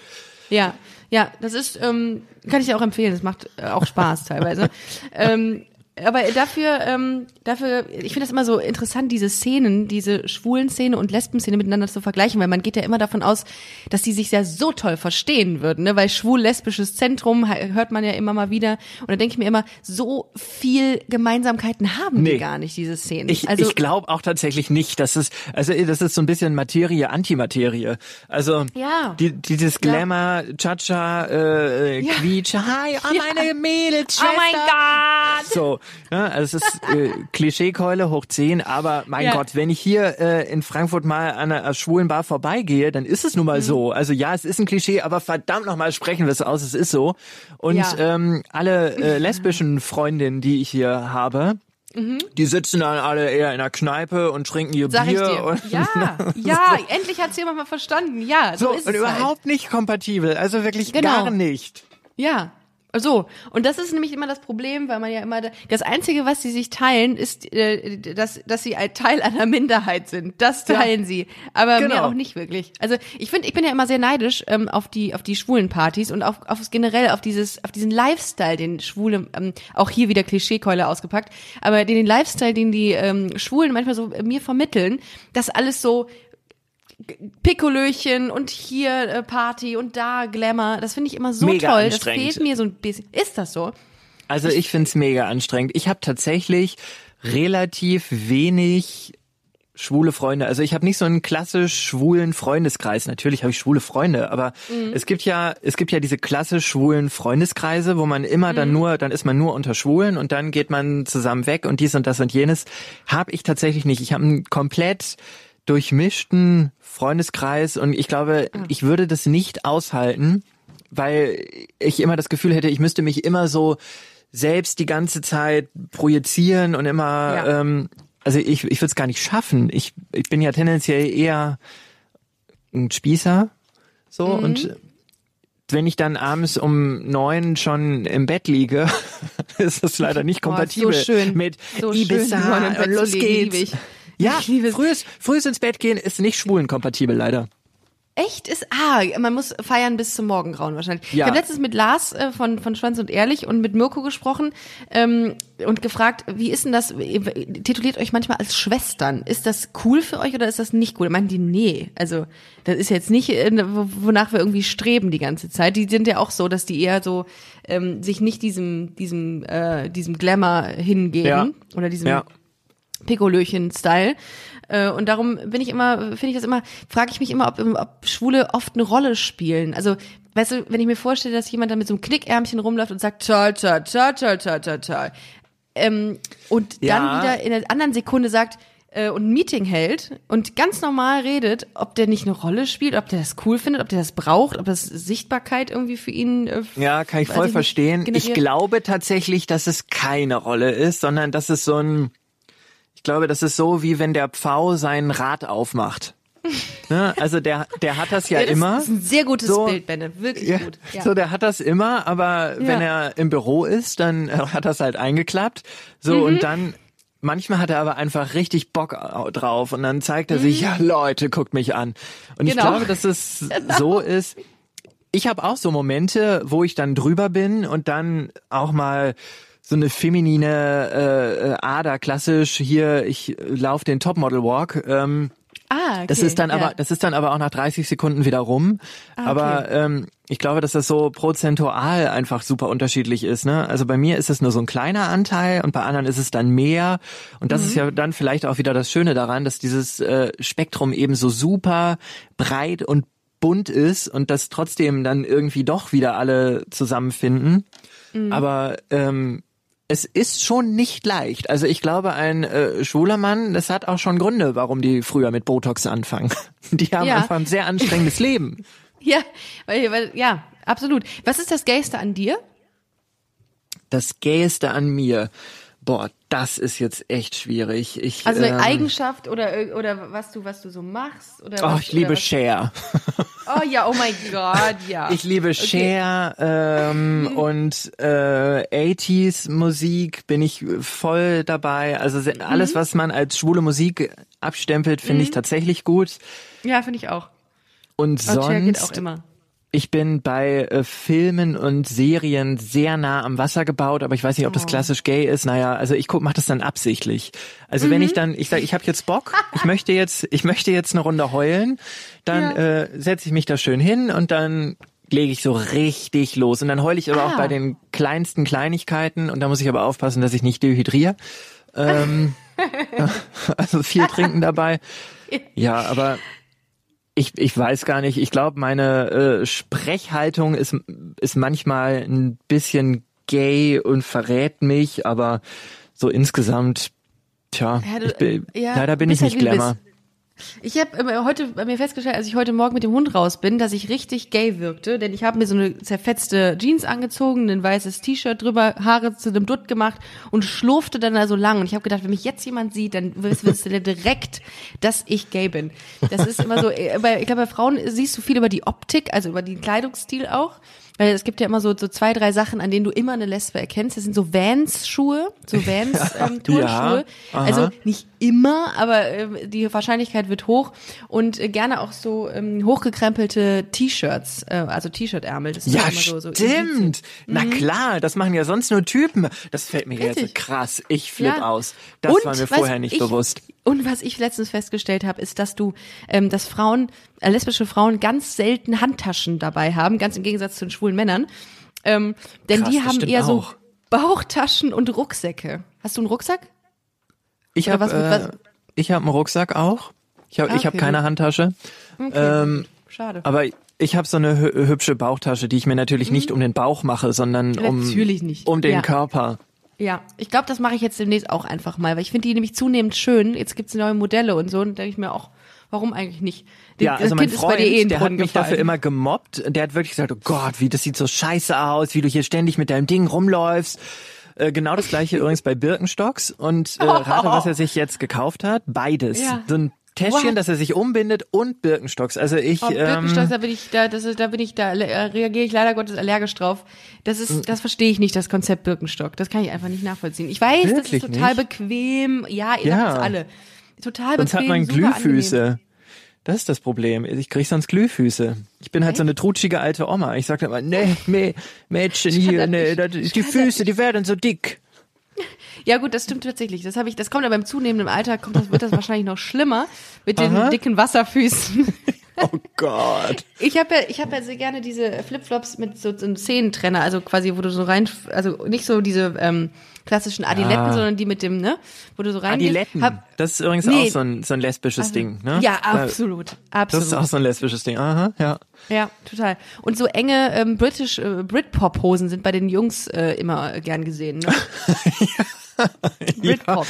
Ja, ja, das ist, ähm, kann ich dir auch empfehlen. Das macht äh, auch Spaß teilweise. ähm, aber dafür, ähm, dafür, ich finde das immer so interessant, diese Szenen, diese schwulen Szene und Lesben-Szene miteinander zu vergleichen, weil man geht ja immer davon aus, dass die sich ja so toll verstehen würden, ne? weil schwul-lesbisches Zentrum hört man ja immer mal wieder. Und da denke ich mir immer, so viel Gemeinsamkeiten haben Nee. die gar nicht, diese Szenen. Ich, also, ich glaube auch tatsächlich nicht, dass es, also das ist so ein bisschen Materie, Antimaterie. Also Ja. die, dieses Glamour, Cha-Cha, äh, Ja. Quietsch, hi, oh meine Mädels, oh mein Gott! So, ja, also es ist äh, Klischeekeule hoch 10, aber mein Ja. Gott, wenn ich hier äh, in Frankfurt mal an einer schwulen Bar vorbeigehe, dann ist es nun Mhm. mal so. Also ja, es ist ein Klischee, aber verdammt nochmal sprechen wir es aus, es ist so. Und Ja. ähm, alle äh, lesbischen Freundinnen, die ich hier habe, die sitzen dann alle eher in der Kneipe und trinken ihr Mhm. Sag ich Bier Ja, ja, endlich hat's jemand mal verstanden. Ja, so, so, ist und es halt. überhaupt nicht kompatibel, also wirklich Genau. gar nicht. Ja. So, und das ist nämlich immer das Problem, weil man ja immer, da- das Einzige, was sie sich teilen, ist, äh, dass, dass sie ein Teil einer Minderheit sind. Das teilen sie, aber Genau. mehr auch nicht wirklich. Also ich finde, ich bin ja immer sehr neidisch ähm, auf die auf die schwulen Partys und auf, auf generell auf dieses auf diesen Lifestyle, den Schwule, ähm, auch hier wieder Klischeekeule ausgepackt, aber den, den Lifestyle, den die ähm, Schwulen manchmal so äh, mir vermitteln, dass alles so Pikolöchen und hier äh, Party und da Glamour. Das finde ich immer so Mega toll. Das fehlt mir so ein bisschen. Ist das so? Also ich find's mega anstrengend. Ich habe tatsächlich relativ wenig schwule Freunde. Also ich habe nicht so einen klassisch schwulen Freundeskreis. Natürlich habe ich schwule Freunde, aber mhm. es gibt ja es gibt ja diese klassisch schwulen Freundeskreise, wo man immer mhm. dann nur dann ist man nur unter Schwulen und dann geht man zusammen weg und dies und das und jenes. Habe ich tatsächlich nicht. Ich habe einen komplett durchmischten Freundeskreis und ich glaube, mhm. ich würde das nicht aushalten, weil ich immer das Gefühl hätte, ich müsste mich immer so selbst die ganze Zeit projizieren und immer ja. ähm, also ich, ich würde es gar nicht schaffen. Ich, ich bin ja tendenziell eher ein Spießer. So mhm. und wenn ich dann abends um neun schon im Bett liege, ist das leider nicht kompatibel Boah, so schön. mit so Ibiza schön, und los geht's. Ja, frühes, frühes ins Bett gehen ist nicht schwulenkompatibel leider. Echt ist, ah, man muss feiern bis zum Morgengrauen wahrscheinlich. Ja. Ich habe letztens mit Lars äh, von, von Schwanz und Ehrlich und mit Mirko gesprochen ähm, und gefragt, wie ist denn das, tituliert euch manchmal als Schwestern. Ist das cool für euch oder ist das nicht cool? Meinen die, nee, also das ist jetzt nicht, äh, wonach wir irgendwie streben die ganze Zeit. Die sind ja auch so, dass die eher so ähm, sich nicht diesem, diesem, äh, diesem Glamour hingeben Ja. oder diesem Ja. Pikolöchen-Style. Äh, Und darum bin ich immer, finde ich das immer, frage ich mich immer, ob, ob Schwule oft eine Rolle spielen. Also, weißt du, wenn ich mir vorstelle, dass jemand da mit so einem Knickärmchen rumläuft und sagt, toll, toll, toll, toll, toll, toll, toll. Ähm, und dann Ja. wieder in der anderen Sekunde sagt, äh, und ein Meeting hält und ganz normal redet, ob der nicht eine Rolle spielt, ob der das cool findet, ob der das braucht, ob das Sichtbarkeit irgendwie für ihn. Äh, Ja, kann ich voll nicht, verstehen. Ich generiert. glaube tatsächlich, dass es keine Rolle ist, sondern dass es so ein, ich glaube, das ist so, wie wenn der Pfau sein Rad aufmacht. ne? Also der, der hat das ja, Ja, das immer. ist ein sehr gutes So- Bild, Benne. Wirklich Ja, gut. Ja. So, der hat das immer, aber wenn er im Büro ist, dann äh, hat das halt eingeklappt. So, Mhm. und dann, manchmal hat er aber einfach richtig Bock au- drauf und dann zeigt er Mhm. sich, ja Leute, guckt mich an. Und ich Genau. glaube, dass es so ist. Ich habe auch so Momente, wo ich dann drüber bin und dann auch mal so eine feminine äh, äh, Ader, klassisch hier, ich lauf den Topmodel Walk. Ähm, Ah, okay. das ist dann ja. aber, das ist dann aber auch nach 30 Sekunden wieder rum. Ah, Aber ähm, ich glaube, dass das so prozentual einfach super unterschiedlich ist. Ne? Also bei mir ist es nur so ein kleiner Anteil und bei anderen ist es dann mehr. Und das ist Mhm. ja dann vielleicht auch wieder das Schöne daran, dass dieses äh, Spektrum eben so super breit und bunt ist und dass trotzdem dann irgendwie doch wieder alle zusammenfinden. Mhm. Aber ähm, es ist schon nicht leicht. Also ich glaube, ein äh, schwuler Mann, das hat auch schon Gründe, warum die früher mit Botox anfangen. Die haben Ja. einfach ein sehr anstrengendes Leben. Ja, weil, weil, ja, absolut. Was ist das Gayste an dir? Das Gayeste an mir. Boah, das ist jetzt echt schwierig. Ich, Also eine ähm, Eigenschaft oder oder was du was du so machst oder Oh, was, ich liebe Cher. Oh ja, oh mein Gott, ja. Ich liebe Cher ähm, und äh, 80s Musik bin ich voll dabei. Also se- alles, was man als schwule Musik abstempelt, finde ich tatsächlich gut. ja, finde ich auch. Und auch sonst, immer. Ich bin bei äh, Filmen und Serien sehr nah am Wasser gebaut, aber ich weiß nicht, ob das Oh. klassisch gay ist. Naja, also ich guck, mach das dann absichtlich. Also Mhm. wenn ich dann, ich sage, ich habe jetzt Bock, ich möchte jetzt, ich möchte jetzt eine Runde heulen, dann Ja. äh, setze ich mich da schön hin und dann lege ich so richtig los. Und dann heule ich aber auch Ah. bei den kleinsten Kleinigkeiten und da muss ich aber aufpassen, dass ich nicht dehydriere. Ähm, also viel trinken dabei. Ja, aber ich, ich weiß gar nicht. Ich glaube, meine äh, Sprechhaltung ist, ist manchmal ein bisschen gay und verrät mich, aber so insgesamt, tja, Ja, du- ich bin, ja, leider bin ich nicht halt, Glamour. Ich habe heute bei mir festgestellt, als ich heute Morgen mit dem Hund raus bin, dass ich richtig gay wirkte, denn ich habe mir so eine zerfetzte Jeans angezogen, ein weißes T-Shirt drüber, Haare zu einem Dutt gemacht und schlurfte dann da so lang und ich habe gedacht, wenn mich jetzt jemand sieht, dann wirst du direkt, dass ich gay bin. Das ist immer so, äh, ich glaube, bei Frauen siehst du viel über die Optik, also über den Kleidungsstil auch. Weil es gibt ja immer so, so zwei, drei Sachen, an denen du immer eine Lesbe erkennst. Das sind so Vans-Schuhe, so Vans-Turnschuhe. Ja, aha. also nicht immer, aber äh, die Wahrscheinlichkeit wird hoch. Und äh, gerne auch so ähm, hochgekrempelte T-Shirts, äh, also T-Shirt-Ärmel. Das ist Ja, immer so, so stimmt. Na klar, das machen ja sonst nur Typen. Das fällt mir Richtig. jetzt krass. Ich flipp Ja. aus. Das Und war mir vorher nicht ich, bewusst. Und was ich letztens festgestellt habe, ist, dass du, ähm, dass Frauen, äh, lesbische Frauen ganz selten Handtaschen dabei haben, ganz im Gegensatz zu den schwulen Männern. Ähm, denn Krass, die haben eher so auch. Bauchtaschen und Rucksäcke. Hast du einen Rucksack? Ich habe äh, ich habe einen Rucksack auch. Ich habe Ah, ich habe okay, keine. Handtasche. Okay. Ähm, Schade. aber ich habe so eine hü hübsche Bauchtasche, die ich mir natürlich nicht um den Bauch mache, sondern um Mhm. Natürlich nicht. um den Ja. Körper. Ja, ich glaube, das mache ich jetzt demnächst auch einfach mal, weil ich finde die nämlich zunehmend schön. Jetzt gibt's neue Modelle und so und denke ich mir auch, warum eigentlich nicht? Die- Ja, das also mein Kind Freund, ist bei dir eh den der hat mich dafür immer gemobbt. Der hat wirklich gesagt, oh Gott, wie das sieht so scheiße aus, wie du hier ständig mit deinem Ding rumläufst. Äh, genau das gleiche übrigens bei Birkenstocks. Und äh, rate, was er sich jetzt gekauft hat? Beides. Ja. So ein Täschchen, What? das er sich umbindet und Birkenstocks. Also ich, Oh, Birkenstocks, ähm, da bin ich, da, das ist, da bin ich, da äh, reagiere ich leider Gottes allergisch drauf. Das ist, das verstehe ich nicht, das Konzept Birkenstock. Das kann ich einfach nicht nachvollziehen. Ich weiß, das ist total nicht? bequem. Ja, ihr Ja. sagt es alle. Total sonst bequem. hat man Glühfüße. angenehm. Das ist das Problem. Ich krieg sonst Glühfüße. Ich bin halt so eine trutschige alte Oma. Ich sag immer, nee, nee, Mädchen hier, nee, die Füße, die werden so dick. Ja gut, das stimmt tatsächlich. Das habe ich, das kommt aber im zunehmenden Alter, kommt das, wird das wahrscheinlich noch schlimmer mit den Aha. dicken Wasserfüßen. Oh Gott. Ich habe ja, ich habe ja sehr gerne diese Flipflops mit so, so einem Zehentrenner, also quasi, wo du so rein, also nicht so diese ähm, klassischen Adiletten, Ja. sondern die mit dem, ne, wo du so rein Adiletten. Hab, das ist übrigens Nee. auch so ein, so ein lesbisches Ding, ne? ja, Da- absolut, Das absolut. ist auch so ein lesbisches Ding. Aha, ja. ja, total. Und so enge ähm, British äh, Britpop-Hosen sind bei den Jungs äh, immer gern gesehen. Ne? Britpop.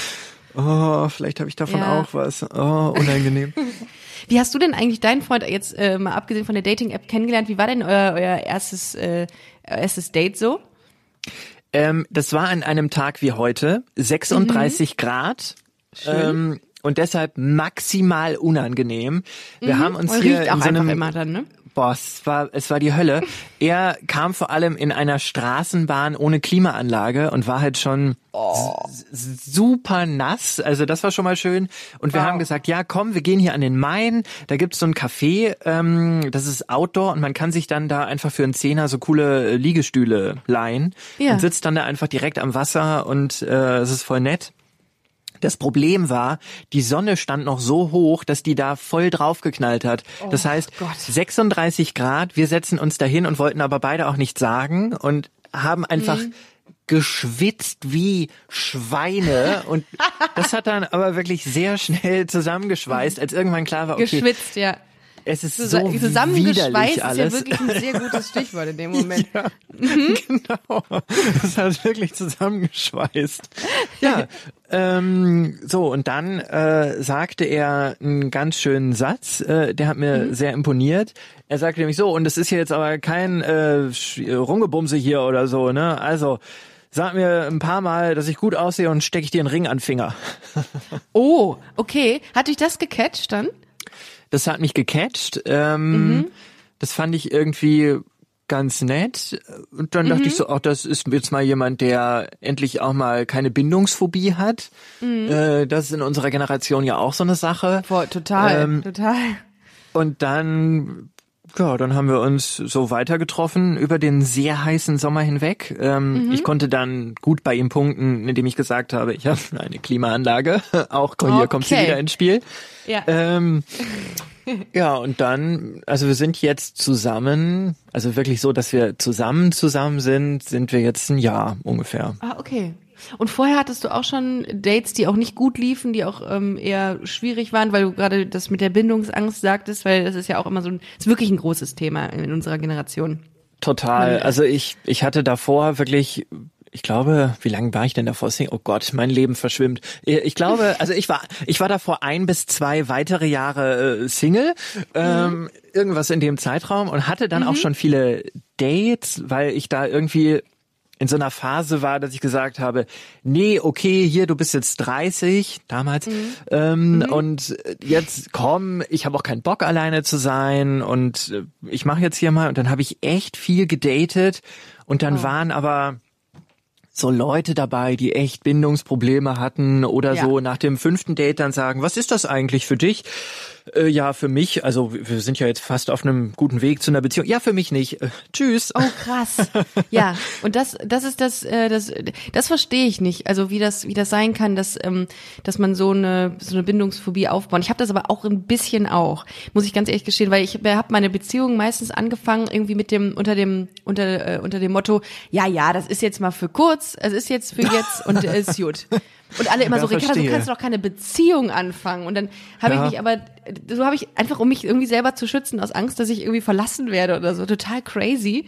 Oh, vielleicht habe ich davon Ja. auch was. Oh, unangenehm. Wie hast du denn eigentlich deinen Freund jetzt äh, mal abgesehen von der Dating-App kennengelernt? Wie war denn euer, euer erstes äh, erstes Date so? ähm, das war an einem Tag wie heute, 36 Grad. Ähm, und deshalb maximal unangenehm. Wir haben uns Und hier riecht auch in so einfach einem immer dann, ne? Boah, es war, es war die Hölle. Er kam vor allem in einer Straßenbahn ohne Klimaanlage und war halt schon s- super nass. Also das war schon mal schön. Und wir haben gesagt, ja komm, wir gehen hier an den Main. Da gibt's so ein Café, ähm, das ist Outdoor und man kann sich dann da einfach für einen Zehner so coole Liegestühle leihen Ja. und sitzt dann da einfach direkt am Wasser und äh, es ist voll nett. Das Problem war, die Sonne stand noch so hoch, dass die da voll draufgeknallt hat. das heißt, Gott. 36 Grad, wir setzen uns dahin und wollten aber beide auch nichts sagen und haben einfach geschwitzt wie Schweine und das hat dann aber wirklich sehr schnell zusammengeschweißt, als irgendwann klar war, okay, Geschwitzt, ja. es ist so Zusa- Zusammengeschweißt widerlich ist ja alles. wirklich ein sehr gutes Stichwort in dem Moment. genau. Das hat wirklich zusammengeschweißt. Ja, ähm, so und dann äh, sagte er einen ganz schönen Satz, äh, der hat mir sehr imponiert. Er sagte nämlich so, und es ist hier jetzt aber kein äh, Rungebumse hier oder so, ne? Also sag mir ein paar Mal, dass ich gut aussehe und stecke ich dir einen Ring an den Finger. Oh, okay. Hat dich das gecatcht dann? Das hat mich gecatcht. Ähm, Das fand ich irgendwie ganz nett. Und dann dachte ich so, ach, das ist jetzt mal jemand, der endlich auch mal keine Bindungsphobie hat. Äh, das ist in unserer Generation ja auch so eine Sache. Boah, total, Ähm, total. Und dann, ja, dann haben wir uns so weiter getroffen über den sehr heißen Sommer hinweg. Ähm, Ich konnte dann gut bei ihm punkten, indem ich gesagt habe, ich habe eine Klimaanlage. Auch hier kommt sie Okay. wieder ins Spiel. Ja. Ähm, ja, und dann, also wir sind jetzt zusammen, also wirklich so, dass wir zusammen zusammen sind, sind wir jetzt ein Jahr ungefähr. Ah, okay. Und vorher hattest du auch schon Dates, die auch nicht gut liefen, die auch ähm, eher schwierig waren, weil du gerade das mit der Bindungsangst sagtest, weil das ist ja auch immer so ein, ist wirklich ein großes Thema in unserer Generation. Total. Also ich, ich hatte davor wirklich, ich glaube, wie lange war ich denn davor? Single? Oh Gott, mein Leben verschwimmt. Ich glaube, also ich war, ich war davor ein bis zwei weitere Jahre äh, Single, ähm, irgendwas in dem Zeitraum und hatte dann auch schon viele Dates, weil ich da irgendwie in so einer Phase war, dass ich gesagt habe, nee, okay, hier, du bist jetzt 30, damals, ähm, und jetzt komm, ich habe auch keinen Bock alleine zu sein und äh, ich mache jetzt hier mal. Und dann habe ich echt viel gedatet und dann waren aber so Leute dabei, die echt Bindungsprobleme hatten oder Ja. so nach dem fünften Date dann sagen, was ist das eigentlich für dich? Äh, ja, für mich, also wir sind ja jetzt fast auf einem guten Weg zu einer Beziehung. Ja, für mich nicht. Äh, tschüss. Oh krass. Ja, und das das ist das äh, das das verstehe ich nicht. Also wie das wie das sein kann, dass ähm, dass man so eine so eine Bindungsphobie aufbaut. Ich habe das aber auch ein bisschen auch, muss ich ganz ehrlich gestehen, weil ich habe meine Beziehung meistens angefangen irgendwie mit dem unter dem unter äh, unter dem Motto, ja, ja, das ist jetzt mal für kurz, es ist jetzt für jetzt und äh, ist gut. Und alle immer Ja, so, Ricarda, du kannst doch keine Beziehung anfangen. Und dann habe Ja. ich mich aber, so habe ich einfach, um mich irgendwie selber zu schützen, aus Angst, dass ich irgendwie verlassen werde oder so, total crazy.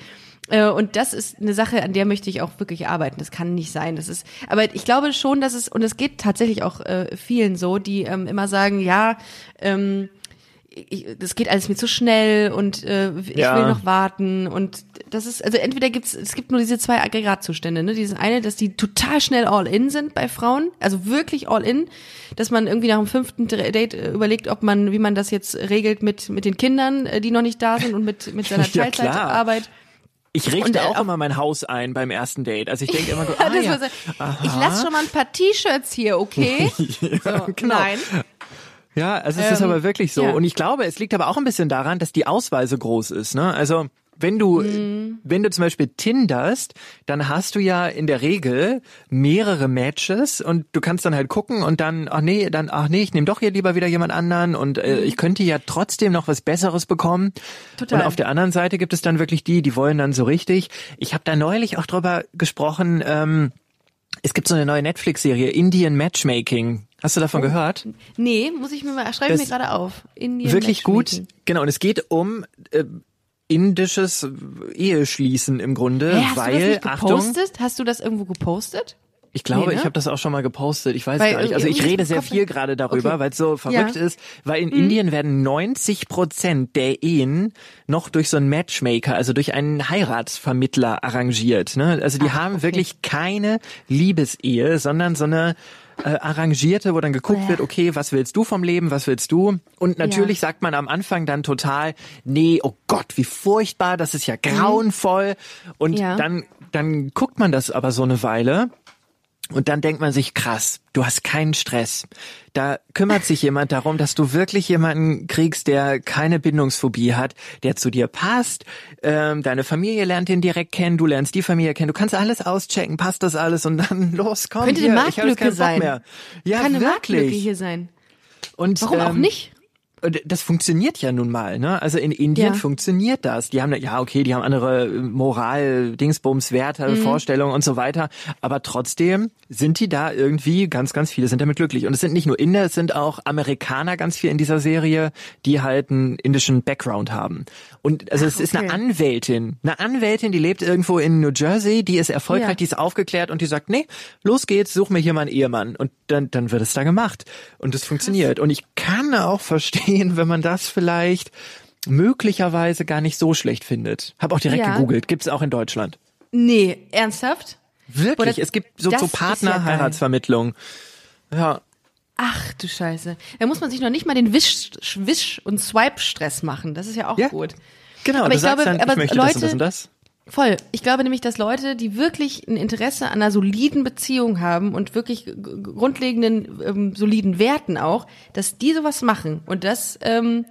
Äh, Und das ist eine Sache, an der möchte ich auch wirklich arbeiten. Das kann nicht sein. Das ist, aber ich glaube schon, dass es, und es geht tatsächlich auch äh, vielen so, die ähm, immer sagen, ja, ähm, ich, das geht alles mir zu schnell und äh, ich Ja. will noch warten und das ist also entweder gibt's es gibt nur diese zwei Aggregatzustände ne diesen eine dass die total schnell all in sind bei Frauen also wirklich all in dass man irgendwie nach dem fünften Date äh, überlegt ob man wie man das jetzt regelt mit mit den Kindern äh, die noch nicht da sind und mit mit seiner Ja. Teilzeitarbeit Ich richte Und, äh, auch auf- immer mein Haus ein beim ersten Date. Also ich denke immer, so, Ja, ah, ja. so, ich lasse schon mal ein paar T-Shirts hier okay so, genau. nein Ja, also es ist Ähm, aber wirklich so. ja. Und ich glaube, es liegt aber auch ein bisschen daran, dass die Auswahl so groß ist. Ne? Also wenn du, Mhm. wenn du zum Beispiel tinderst, dann hast du ja in der Regel mehrere Matches und du kannst dann halt gucken und dann, ach nee, dann, ach nee, ich nehme doch hier lieber wieder jemand anderen und äh, ich könnte ja trotzdem noch was Besseres bekommen. Mhm. Total. Und auf der anderen Seite gibt es dann wirklich die, die wollen dann so richtig. Ich habe da neulich auch drüber gesprochen, ähm, es gibt so eine neue Netflix-Serie, Indian Matchmaking. Hast du davon Oh. gehört? nee muss ich mir mal schreibe Das- mir gerade auf Indian Wirklich gut. Genau, und es geht um äh, indisches Eheschließen im Grunde, Hä, hast weil, du das Achtung? Hast du das irgendwo gepostet? ich glaube, Nee, ne? ich habe das auch schon mal gepostet, ich weiß Weil gar nicht. Also ich rede sehr viel gerade darüber, Okay. weil es so verrückt Ja. Mhm. ist, weil in Indien werden 90 Prozent der Ehen noch durch so einen Matchmaker, also durch einen Heiratsvermittler arrangiert. Ne? Also die haben okay. wirklich keine Liebesehe, sondern so eine äh, arrangierte, wo dann geguckt Bäh. wird, okay, was willst du vom Leben, was willst du? Und natürlich sagt man am Anfang dann total, nee, oh Gott, wie furchtbar, das ist ja grauenvoll. Und Mhm. Ja. dann, dann guckt man das aber so eine Weile und dann denkt man sich, krass, du hast keinen Stress. Da kümmert sich jemand darum, dass du wirklich jemanden kriegst, der keine Bindungsphobie hat, der zu dir passt. Ähm, deine Familie lernt den direkt kennen, du lernst die Familie kennen. Du kannst alles auschecken, passt das alles und dann los, komm. Könnte hier, eine Marktlücke sein. Mehr. Ja, Kann eine Marktlücke wirklich. hier sein. Und, Warum auch ähm, nicht? Das funktioniert ja nun mal, ne? Also in Indien Ja. funktioniert das. Die haben ja okay, die haben andere äh, Moral, Dingsbums, Werte, Mhm. Vorstellungen und so weiter, aber trotzdem sind die da irgendwie ganz ganz viele sind damit glücklich und es sind nicht nur Inder, es sind auch Amerikaner ganz viel in dieser Serie, die halt einen indischen Background haben. Und also es ist eine. Anwältin, eine Anwältin, die lebt irgendwo in New Jersey, die ist erfolgreich, Ja. die ist aufgeklärt und die sagt, nee, los geht's, such mir hier mal einen Ehemann und dann dann wird es da gemacht und es funktioniert und ich kann auch verstehen, wenn man das vielleicht möglicherweise gar nicht so schlecht findet. Hab auch direkt Ja. gegoogelt, gibt's auch in Deutschland. Nee, ernsthaft? Wirklich, Oder- es gibt so, so ist ja Partnerheiratsvermittlung. Ja, Ach du Scheiße. Da muss man sich noch nicht mal den Wisch, Wisch und Swipe-Stress machen. Das ist ja auch Ja. gut. genau, Aber du ich sagst glaube, dann, aber ich möchte das und das Leute- und das. Voll. Ich glaube nämlich, dass Leute, die wirklich ein Interesse an einer soliden Beziehung haben und wirklich grundlegenden ähm, soliden Werten auch, dass die sowas machen. Und das, ähm,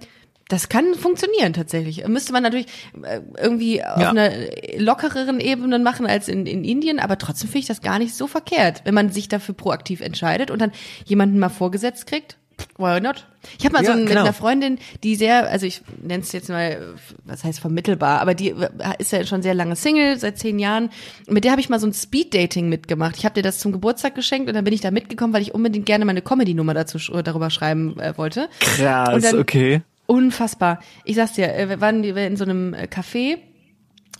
das kann funktionieren tatsächlich. Müsste man natürlich äh, irgendwie auf Ja. einer lockereren Ebene machen als in, in Indien, aber trotzdem finde ich das gar nicht so verkehrt, wenn man sich dafür proaktiv entscheidet und dann jemanden mal vorgesetzt kriegt. Why not? Ich habe mal so Ja, ein, mit genau. einer Freundin, die sehr, also ich nenne es jetzt mal, was heißt vermittelbar, aber die ist ja schon sehr lange Single, seit zehn Jahren. Mit der habe ich mal so ein Speed-Dating mitgemacht. Ich habe dir das zum Geburtstag geschenkt und dann bin ich da mitgekommen, weil ich unbedingt gerne meine Comedy-Nummer dazu sch- darüber schreiben äh, wollte. Krass, dann- okay. Unfassbar. Ich sag's dir, äh, wir waren in so einem äh, Café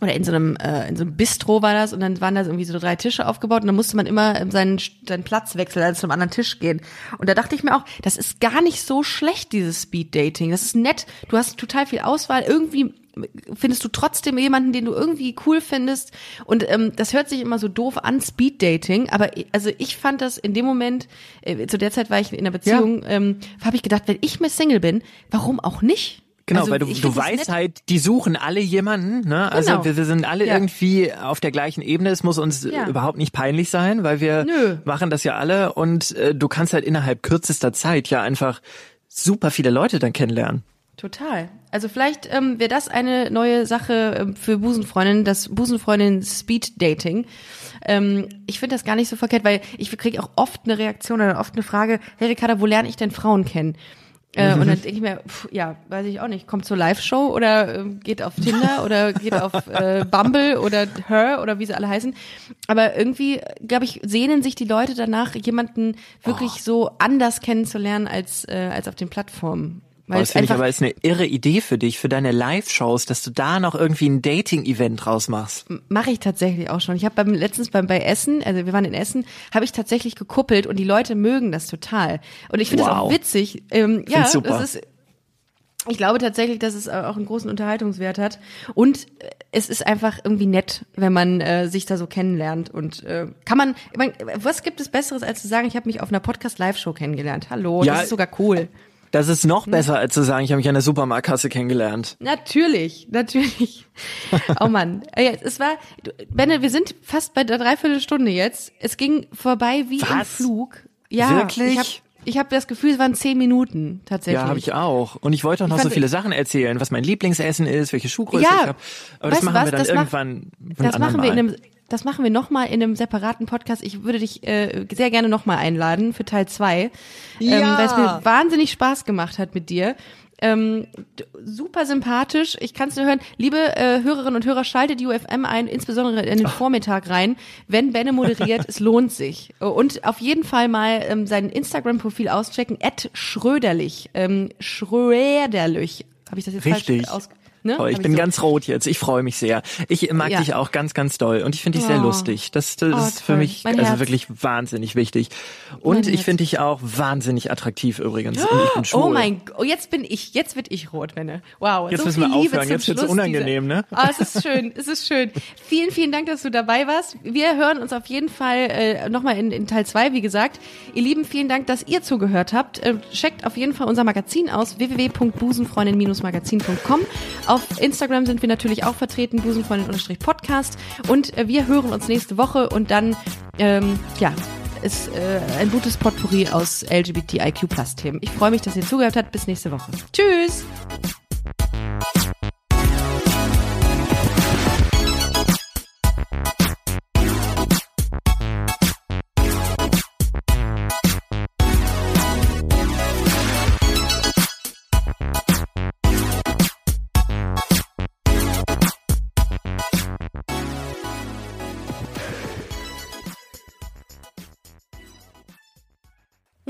oder in so einem äh, in so einem Bistro war das und dann waren da irgendwie so drei Tische aufgebaut und dann musste man immer ähm, seinen seinen Platz wechseln, also zum anderen Tisch gehen. Und da dachte ich mir auch, das ist gar nicht so schlecht dieses Speed Dating. Das ist nett. Du hast total viel Auswahl. Irgendwie findest du trotzdem jemanden, den du irgendwie cool findest. Und ähm, das hört sich immer so doof an, Speed Dating. Aber i- also ich fand das in dem Moment, äh, zu der Zeit war ich in einer Beziehung, ähm, habe ich gedacht, wenn ich mir Single bin, warum auch nicht? Genau, Also weil du, du weißt halt, die suchen alle jemanden, ne? Also Genau. wir, wir sind alle Ja. irgendwie auf der gleichen Ebene. Es muss uns Ja. äh, überhaupt nicht peinlich sein, weil wir Nö. machen das ja alle und äh, du kannst halt innerhalb kürzester Zeit ja einfach super viele Leute dann kennenlernen. Total. Also vielleicht ähm, wäre das eine neue Sache ähm, für Busenfreundinnen, das Busenfreundin Speed Dating. Ähm, ich finde das gar nicht so verkehrt, weil ich kriege auch oft eine Reaktion oder oft eine Frage, hey Ricarda, wo lerne ich denn Frauen kennen? Äh, und dann denke ich mir, pff, ja, weiß ich auch nicht, kommt zur Live-Show oder äh, geht auf Tinder oder geht auf äh, Bumble oder Her oder wie sie alle heißen. Aber irgendwie, glaube ich, sehnen sich die Leute danach, jemanden wirklich Oh. so anders kennenzulernen als, äh, als auf den Plattformen. Weil das finde ich aber ist eine irre Idee für dich, für deine Live-Shows, dass du da noch irgendwie ein Dating-Event draus machst. Mache ich tatsächlich auch schon. Ich habe beim letztens beim bei Essen, also wir waren in Essen, habe ich tatsächlich gekuppelt und die Leute mögen das total. Und ich finde es auch Wow. witzig. Ähm, ja, super. das ist. Ich glaube tatsächlich, dass es auch einen großen Unterhaltungswert hat und äh, es ist einfach irgendwie nett, wenn man äh, sich da so kennenlernt und äh, kann man. Ich mein, was gibt es Besseres als zu sagen, ich habe mich auf einer Podcast Live-Show kennengelernt? Hallo, Ja. das ist sogar cool. Das ist noch besser, als zu sagen, ich habe mich an der Supermarktkasse kennengelernt. Natürlich, natürlich. Oh Mann. Es war, Benne, wir sind fast bei der Dreiviertelstunde jetzt. Es ging vorbei wie im Was? Flug. Ja, Wirklich? Ich habe ich hab das Gefühl, es waren zehn Minuten tatsächlich. Ja, habe ich auch. Und ich wollte auch noch so viele Sachen erzählen, was mein Lieblingsessen ist, welche Schuhgröße Ja. ich habe. Aber das machen was? wir dann Das mach- irgendwann. für Das machen wir in einem, das machen wir nochmal in einem separaten Podcast. Ich würde dich äh, sehr gerne nochmal einladen für Teil zwei, ähm, Ja. weil es mir wahnsinnig Spaß gemacht hat mit dir. Ähm, super sympathisch. Ich kann es nur hören. Liebe äh, Hörerinnen und Hörer, schaltet die UFM ein, insbesondere in den Vormittag rein, wenn Benne moderiert. es lohnt sich. Und auf jeden Fall mal ähm, sein Instagram-Profil auschecken. At Schröderlich. Ähm, Schröderlich. Habe ich das jetzt Richtig. falsch aus? Ne? Toll, ich Hab bin so- ganz rot jetzt. Ich freue mich sehr. Ich mag Ja. dich auch ganz, ganz doll und ich finde dich sehr Oh. lustig. Das, das Oh, ist für mich Mein also Herz. wirklich wahnsinnig wichtig. Und Mein ich finde dich auch wahnsinnig attraktiv übrigens. Ich. Oh mein Gott, oh, jetzt bin ich, jetzt wird ich rot, Benne. Wow. Jetzt so müssen wir aufhören, jetzt wird's unangenehm, dieser- ne? Ah, es ist schön, es ist schön. Vielen, vielen Dank, dass du dabei warst. Wir hören uns auf jeden Fall äh, nochmal in, in Teil zwei, wie gesagt. Ihr Lieben, vielen Dank, dass ihr zugehört habt. Äh, checkt auf jeden Fall unser Magazin aus, www.busenfreundin-magazin.com. Auf Instagram sind wir natürlich auch vertreten, busenfreundin-podcast. Und äh, wir hören uns nächste Woche und dann, ähm, ja, ist äh, ein gutes Potpourri aus LGBTIQ-Plus-Themen. Ich freue mich, dass ihr zugehört habt. Bis nächste Woche. Tschüss!